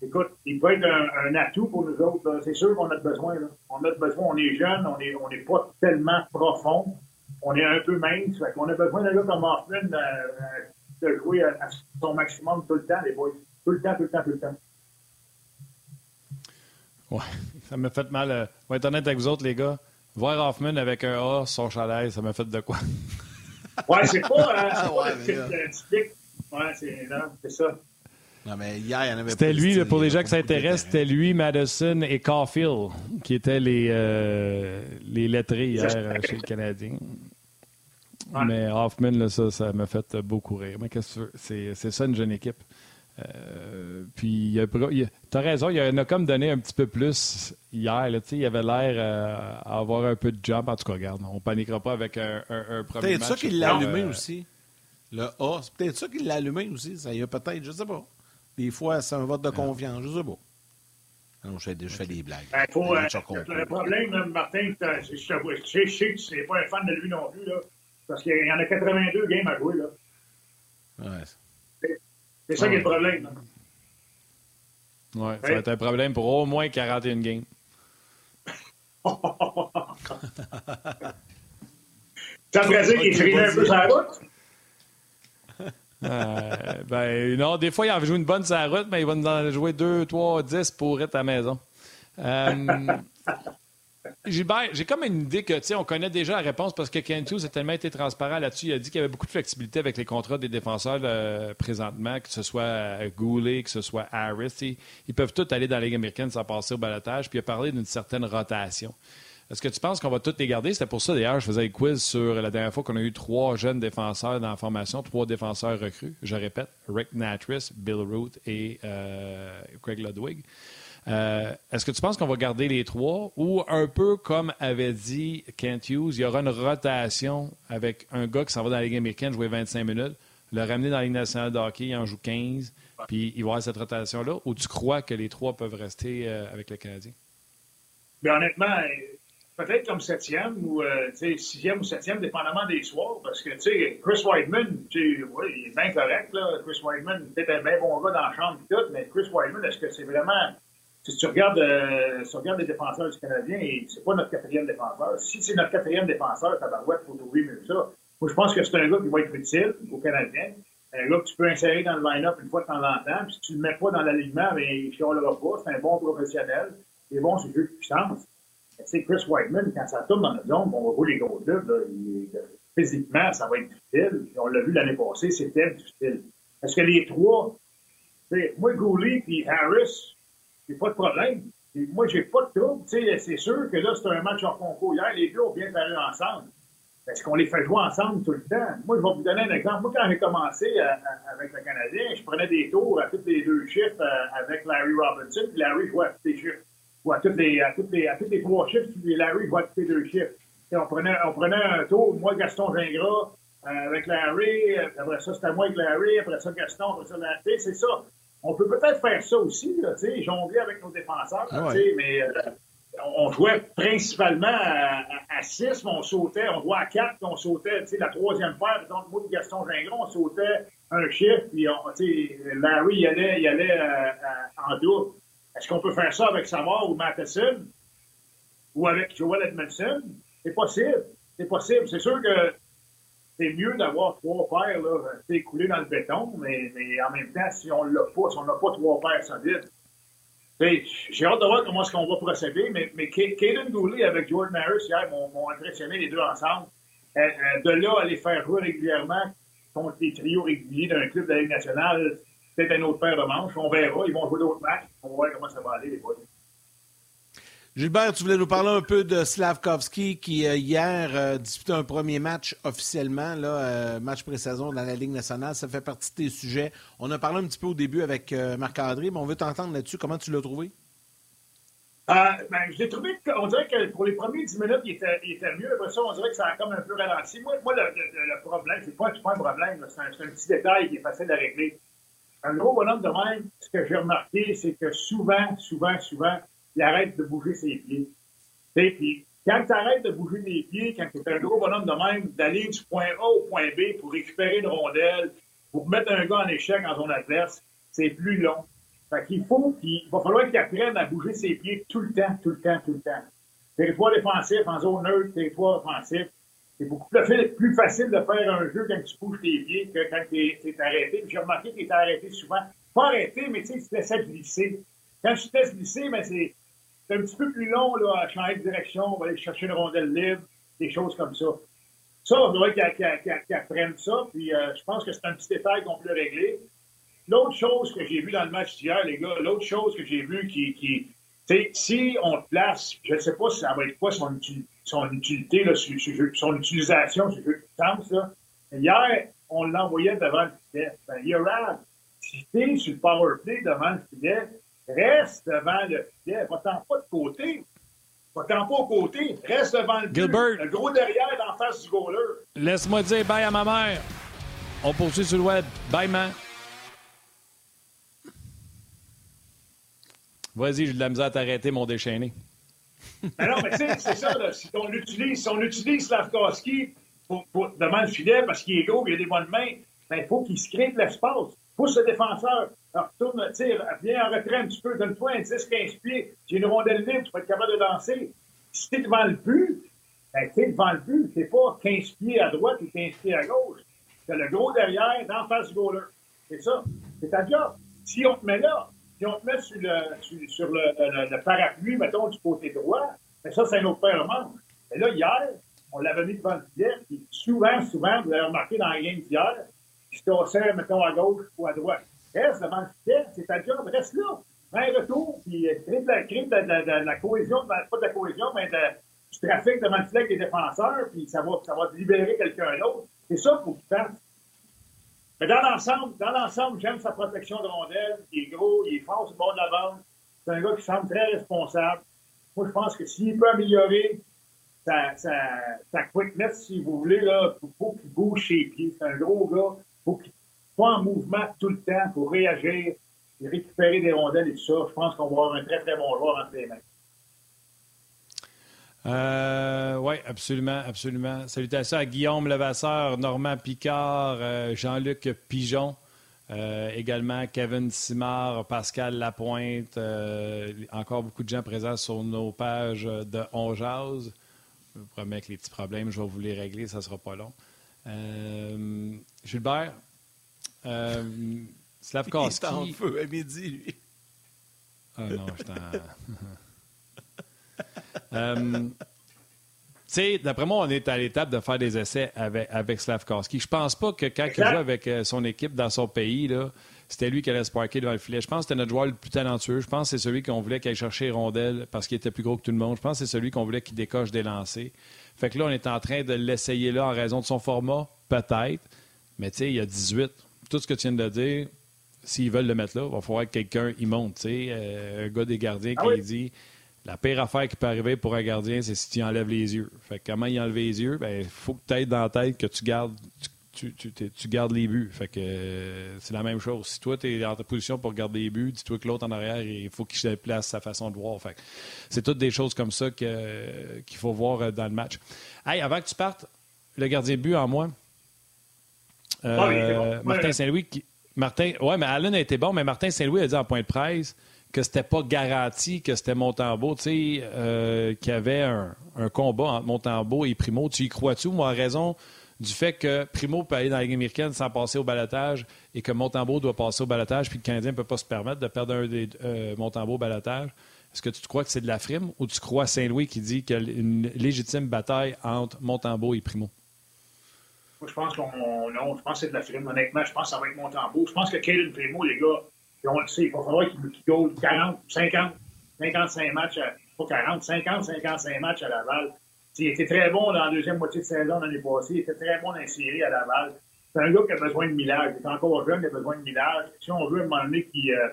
écoute, il peut être un, atout pour nous autres. C'est sûr qu'on a besoin. Là. On a besoin. On est jeunes, on n'est on est pas tellement profond. On est un peu mince. Fait a besoin d'un gars comme Hoffman euh, de jouer à, son maximum tout le temps, les boys. Tout le temps, tout le temps, tout le temps. Ouais, ça m'a fait mal. Euh, vais être honnête avec vous autres, les gars. Voir Hoffman avec un A sur son chalet, ça m'a fait de quoi? ouais, c'est pas, hein, c'est Ouais, c'est ça. Non, mais hier, il y en avait C'était lui, pour les gens qui s'intéressent, c'était lui, Madison et Caulfield qui étaient les, euh, les lettrés hier euh, chez le Canadien. Mais Hoffman, là, ça, ça m'a fait beaucoup rire. Mais qu'est-ce que c'est, c'est ça une jeune équipe. Euh, puis, tu as raison, il en a comme donné un petit peu plus hier. Là, il avait l'air euh, à avoir un peu de job. En tout cas, regarde, on paniquera pas avec un, un, premier peut-être ça qu'il l'a allumé aussi. Le A, c'est peut-être ça qu'il l'a allumé aussi. Ça y a peut-être, je sais pas. Des fois, c'est un vote de confiance, je sais pas. Non, je, fais, je fais des blagues. Ben, faut, euh, le problème, Martin, je, je, je, sais que tu n'es pas un fan de lui non plus. Là. Parce qu'il y en a 82 games à jouer, là. Ouais. C'est ça qui est le problème. Oui, ça va être un problème pour au moins 41 games. Ça te dire qu'il écrivait un peu sur la route? Euh, ben non, des fois, il a joué une bonne sur la route, mais il va nous en jouer 2, 3, 10 pour être à la maison. Euh, Gilbert, j'ai comme une idée que, tu sais, on connaît déjà la réponse parce que Ken Hughes a tellement été transparent là-dessus. Il a dit qu'il y avait beaucoup de flexibilité avec les contrats des défenseurs euh, présentement, que ce soit euh, Goulet, que ce soit Harris. Ils, peuvent tous aller dans la Ligue américaine sans passer au balotage. Puis il a parlé d'une certaine rotation. Est-ce que tu penses qu'on va tous les garder? C'était pour ça, d'ailleurs, je faisais un quiz sur la dernière fois qu'on a eu trois jeunes défenseurs dans la formation, trois défenseurs recrues. Je répète, Rick Natris, Bill Root et euh, Craig Ludwig. Euh, est-ce que tu penses qu'on va garder les trois ou un peu comme avait dit Kent Hughes, il y aura une rotation avec un gars qui s'en va dans la Ligue américaine jouer 25 minutes, le ramener dans la Ligue nationale de hockey, il en joue 15, puis il va y avoir cette rotation-là, ou tu crois que les trois peuvent rester avec le Canadien? Mais honnêtement, peut-être comme septième ou euh, sixième ou septième, dépendamment des soirs, parce que tu sais, Chris Whiteman, ouais, il est bien correct, là. Chris Whiteman, peut-être un bien bon gars dans la chambre et tout, mais Chris Whiteman, est-ce que c'est vraiment. Si tu regardes, euh, si tu regardes les défenseurs du Canadien, c'est pas notre quatrième défenseur. Si c'est notre quatrième défenseur, Tabarouette, faut trouver mieux ça. Moi, je pense que c'est un gars qui va être utile au Canadien. Un gars que tu peux insérer dans le line-up une fois de temps en temps. Puis si tu le mets pas dans l'alignement, ben, il chialera pas. C'est un bon professionnel. Il est bon sur le jeu de puissance. C'est Chris Whiteman, quand ça tourne dans notre zone, on va voir les gros clubs, là, physiquement, ça va être difficile. on l'a vu l'année passée, c'était difficile. Parce que les trois, moi, Gouli et Harris, j'ai pas de problème. Et moi, j'ai pas de trouble. C'est sûr que là, c'est un match en concours. Hier, les deux ont bien paru ensemble. Est-ce qu'on les fait jouer ensemble tout le temps? Moi, je vais vous donner un exemple. Moi, quand j'ai commencé euh, avec le Canadien, je prenais des tours à tous les deux chiffres euh, avec Larry Robinson, puis Larry jouait à tous les chiffres ou à toutes les, à toutes les, à toutes les trois chiffres, Larry voit tous les deux chiffres. Et on prenait, on prenait un tour, moi, Gaston Gingras, euh, avec Larry, euh, après ça, c'était moi avec Larry, après ça, Gaston, après ça, Larry. C'est ça. On peut peut-être faire ça aussi, là, jongler avec nos défenseurs, sais, mais euh, on jouait principalement à, à, six, mais on sautait, on jouait à quatre, puis on sautait, la troisième paire, donc moi, Gaston Gingras, on sautait un chiffre, puis sais, Larry, il allait, il allait en double. Est-ce qu'on peut faire ça avec Savard ou Matheson ou avec Joel Edmondson? C'est possible. C'est possible. C'est sûr que c'est mieux d'avoir trois paires là, coulés dans le béton, mais, mais en même temps, si on l'a pas, si on n'a pas trois paires solides, j'ai hâte de voir comment est-ce qu'on va procéder, mais, mais Caden Dooley avec Jordan Harris hier m'ont impressionné les deux ensemble. Euh, euh, de là à les faire jouer régulièrement contre les trios réguliers d'un club de la Ligue nationale, peut-être un autre paire de manches. On verra. Ils vont jouer d'autres matchs. On va voir comment ça va aller, les boys. Gilbert, tu voulais nous parler un peu de Slavkovski qui, euh, hier, euh, disputait un premier match officiellement, euh, match pré-saison dans la Ligue nationale. Ça fait partie de tes sujets. On a parlé un petit peu au début avec Marc-André, mais on veut t'entendre là-dessus. Comment tu l'as trouvé? ben, je l'ai trouvé, on dirait que pour les premiers 10 minutes, il était, il était, mieux. Après ça, on dirait que ça a comme un peu ralenti. Moi, le, problème, c'est pas, pas un problème, c'est un, un, petit détail qui est facile à régler un gros bonhomme de même, ce que j'ai remarqué, c'est que souvent, souvent, souvent, il arrête de bouger ses pieds. Puis, quand tu arrêtes de bouger les pieds, quand tu es un gros bonhomme de même, d'aller du point A au point B pour récupérer une rondelle, pour mettre un gars en échec dans son adverse, c'est plus long. Fait qu'il faut, il va falloir qu'il apprenne à bouger ses pieds tout le temps, tout le temps, tout le temps. Territoire défensif en zone neutre, territoire offensif, c'est beaucoup plus facile de faire un jeu quand tu bouges tes pieds que quand tu es, arrêté. J'ai remarqué que tu arrêté souvent. Pas arrêté, mais tu sais, tu te laissais glisser. Quand tu te laisses glisser, ben, c'est un petit peu plus long là, à changer de direction, on va aller chercher une rondelle libre, des choses comme ça. Ça, on doit qu'ils apprennent ça, puis euh, je pense que c'est un petit détail qu'on peut régler. L'autre chose que j'ai vu dans le match d'hier, les gars, l'autre chose que j'ai vu qui, qui si on place, je ne sais pas si ça va être quoi son, utilité, là, son utilisation sur le sens, là. Hier, on l'envoyait devant le filet. Ben, Yorad, si t'es sur le power play devant le filet, reste devant le filet. Va-t'en pas de côté. Va-t'en pas au côté. Reste devant le Gilbert. Le gros derrière en face du goaler. Laisse-moi dire bye à ma mère. On poursuit sur le web. Bye, man. Vas-y, j'ai de la misère à t'arrêter, mon déchaîné. Ben non, mais tu sais, c'est ça, là. Si on utilise, si on utilise Slavkowski pour, pour, devant le filet parce qu'il est gros, il a des bonnes mains, ben, il faut qu'il se crée de l'espace. Pousse le défenseur. Alors, retourne, tire, viens en retrait un petit peu, donne-toi un 10-15 pieds. J'ai une rondelle libre, tu vas être capable de lancer. Si t'es devant le but, ben, t'es devant le but. T'es pas 15 pieds à droite ou 15 pieds à gauche. T'as le gros derrière, d'en face du goaler. C'est ça. C'est ta job. Si on te met là, si on te met sur le, sur, le, parapluie, mettons, du côté droit, mais ça, c'est un autre paire de manches. Mais là, hier, on l'avait mis devant le filet, puis souvent, souvent, vous l'avez remarqué dans la game d'hier, il se mettons, à gauche ou à droite. Reste devant le filet, c'est ta job, reste là. Fais un retour, puis crée de la, crée de la, cohésion, pas de la cohésion, mais du trafic devant le filet des défenseurs, puis ça va, ça va libérer quelqu'un d'autre. C'est ça pour qu'il fasse. Mais dans l'ensemble, dans l'ensemble, j'aime sa protection de rondelle. Il est gros, il est fort sur le bord de la bande. C'est un gars qui semble très responsable. Moi, je pense que s'il peut améliorer sa, quickness, si vous voulez, là, faut, faut qu'il bouge ses pieds. C'est un gros gars. Faut qu'il soit en mouvement tout le temps pour réagir et récupérer des rondelles et tout ça. Je pense qu'on va avoir un très, très bon joueur entre les mains. Euh, oui, absolument, absolument. Salutations à Guillaume Levasseur, Normand Picard, euh, Jean-Luc Pigeon, euh, également Kevin Simard, Pascal Lapointe, encore beaucoup de gens présents sur nos pages de On Jase. Je vous promets que les petits problèmes, je vais vous les régler, ça ne sera pas long. Gilbert, euh, Slavkowski. Il est en feu à midi, lui. Ah non, je t'en... Euh, tu sais, d'après moi, on est à l'étape de faire des essais avec, avec Slavkowski. Je pense pas que quand il joue avec euh, son équipe dans son pays, là, c'était lui qui allait se parker devant le filet. Je pense que c'était notre joueur le plus talentueux. Je pense que c'est celui qu'on voulait qu'il aille chercher rondelle parce qu'il était plus gros que tout le monde. Je pense que c'est celui qu'on voulait qu'il décoche des lancers. Fait que là, on est en train de l'essayer là en raison de son format, peut-être. Mais tu sais, il y a 18. Tout ce que tu viens de dire, s'ils veulent le mettre là, il va falloir que quelqu'un y monte. Euh, un gars des gardiens Ah qui oui. dit la pire affaire qui peut arriver pour un gardien, c'est si tu enlèves les yeux. Fait que comment il enlève les yeux? Ben, il faut que tu aies dans la tête que tu gardes, tu, tu- tu- tu gardes les buts. Fait que euh, c'est la même chose. Si toi, tu es en ta position pour garder les buts, dis-toi que l'autre en arrière, il faut qu'il se déplace sa façon de voir. Fait que c'est toutes des choses comme ça que- qu'il faut voir euh, dans le match. Hey, avant que tu partes, le gardien de but en moi. Euh, Ah oui, c'est bon. Martin. Saint-Louis qui. Martin, ouais, mais Allen a été bon, mais Martin Saint-Louis a dit en point de presse que c'était pas garanti que c'était Montembeau, tu sais, euh, qu'il y avait un, un combat entre Montembeau et Primo. Tu y crois-tu, moi, en raison du fait que Primo peut aller dans la Ligue américaine sans passer au balotage et que Montembeau doit passer au balotage puis que le Canadien ne peut pas se permettre de perdre un des euh, Montembeau au balotage? Est-ce que tu te crois que c'est de la frime ou tu crois Saint-Louis qui dit qu'il y a une légitime bataille entre Montembeau et Primo? Moi, je pense qu'on. Non, je pense que c'est de la film. Honnêtement, je pense que ça va être Montembeau. Je pense que Caden Primo, les gars, on sait, il va falloir qu'il gagne 40, 50, 55 matchs, à, pas 40, 50, 55 matchs à Laval. Il était très bon dans la deuxième moitié de saison l'année passée. Il était très bon dans les séries à Laval. C'est un gars qui a besoin de millage. Il est encore jeune, il a besoin de millage. Si on veut, à un moment donné, qu'il euh,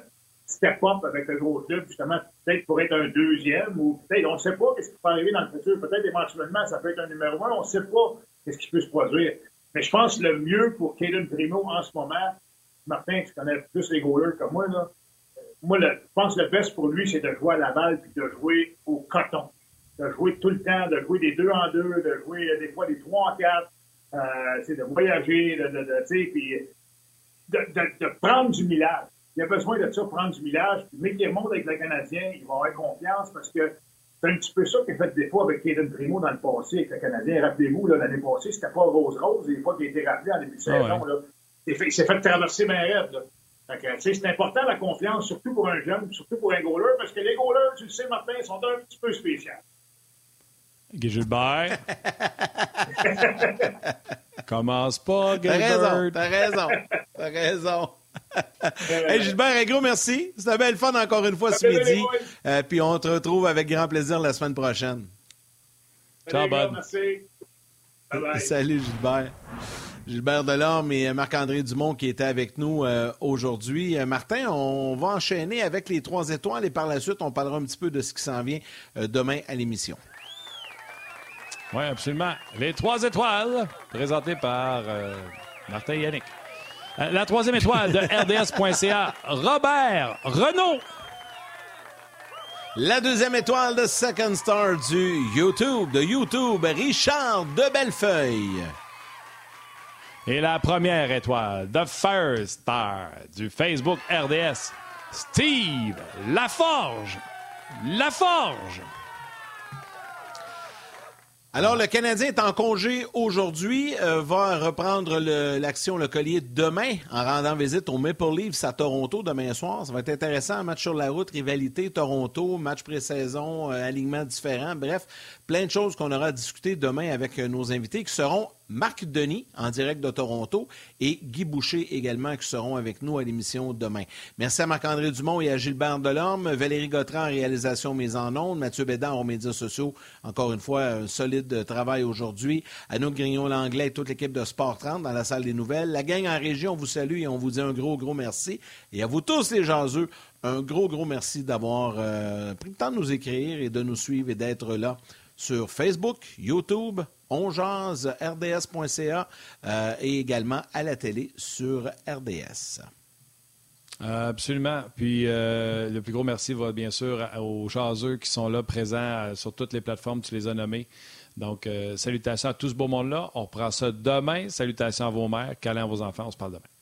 step up avec le gros club, justement, peut-être pour être un deuxième, ou peut-être, on ne sait pas ce qui peut arriver dans le futur. Peut-être éventuellement, ça peut être un numéro un. On ne sait pas ce qui peut se produire. Mais je pense que le mieux pour Caden Primo en ce moment, Martin, tu connais plus les goalers que moi, là. Euh, Moi, le- je pense que le best pour lui, c'est de jouer à la balle puis de jouer au coton. De jouer tout le temps, de jouer des deux en deux, de jouer euh, des fois des trois en quatre, euh, de voyager, de, de, puis de, de, de prendre du millage. Il a besoin de ça, prendre du millage. Puis, mais qu'il remonte avec le Canadien, il va avoir confiance parce que c'est un petit peu ça qu'il a fait des fois avec Kaden Primo dans le passé avec le Canadien. Rappelez-vous, l'année passée, c'était pas rose-rose, des fois qu'il a été rappelé en début de Ah saison. ouais. là. Il s'est fait, il s'est fait traverser. Là. Tu sais, c'est important la confiance, surtout pour un jeune, surtout pour un goaler, parce que les goalers, tu le sais, Martin, sont un petit peu spéciaux. Guy Gilbert. Commence pas, T'as raison, Gilbert. t'as raison, t'as raison. Hey, Gilbert, un gros merci. C'était bien le fun encore une fois ce midi. Euh, puis on te retrouve avec grand plaisir la semaine prochaine. Ciao, bud. Merci. Bye bye. Salut Gilbert. Gilbert Delorme et Marc-André Dumont qui étaient avec nous euh, aujourd'hui. Euh, Martin, on va enchaîner avec les trois étoiles et par la suite, on parlera un petit peu de ce qui s'en vient euh, demain à l'émission. Oui, absolument. Les trois étoiles, présentées par euh, Martin Yannick. Euh, la troisième étoile de RDS.ca, Robert Renault. La deuxième étoile de Second Star du YouTube, de YouTube, Richard de Bellefeuille. Et la première étoile, The First Star du Facebook RDS, Steve Laforge. Laforge. Alors, le Canadien est en congé aujourd'hui, euh, va reprendre l'action Le Collier demain en rendant visite au Maple Leafs à Toronto demain soir. Ça va être intéressant, un match sur la route, rivalité, Toronto, match pré-saison, euh, alignement différent. Bref, plein de choses qu'on aura à discuter demain avec euh, nos invités qui seront Marc Denis en direct de Toronto et Guy Boucher également qui seront avec nous à l'émission demain. Merci à Marc-André Dumont et à Gilbert Delorme, Valérie Gautran en réalisation mise en ondes, Mathieu Bédard aux médias sociaux. Encore une fois, un solide travail aujourd'hui. Anouk Grignon-Langlais et toute l'équipe de Sport 30 dans la salle des nouvelles. La gang en région, on vous salue et on vous dit un gros, gros merci. Et à vous tous les jaseux, un gros, gros merci d'avoir euh, pris le temps de nous écrire et de nous suivre et d'être là sur Facebook, YouTube, rds.ca euh, et également à la télé sur RDS. absolument. Puis euh, le plus gros merci va bien sûr aux jaseux qui sont là présents euh, sur toutes les plateformes, tu les as nommés. Donc, salutations à tout ce beau monde-là. On reprend ça demain. Salutations à vos mères, câlins à vos enfants. On se parle demain.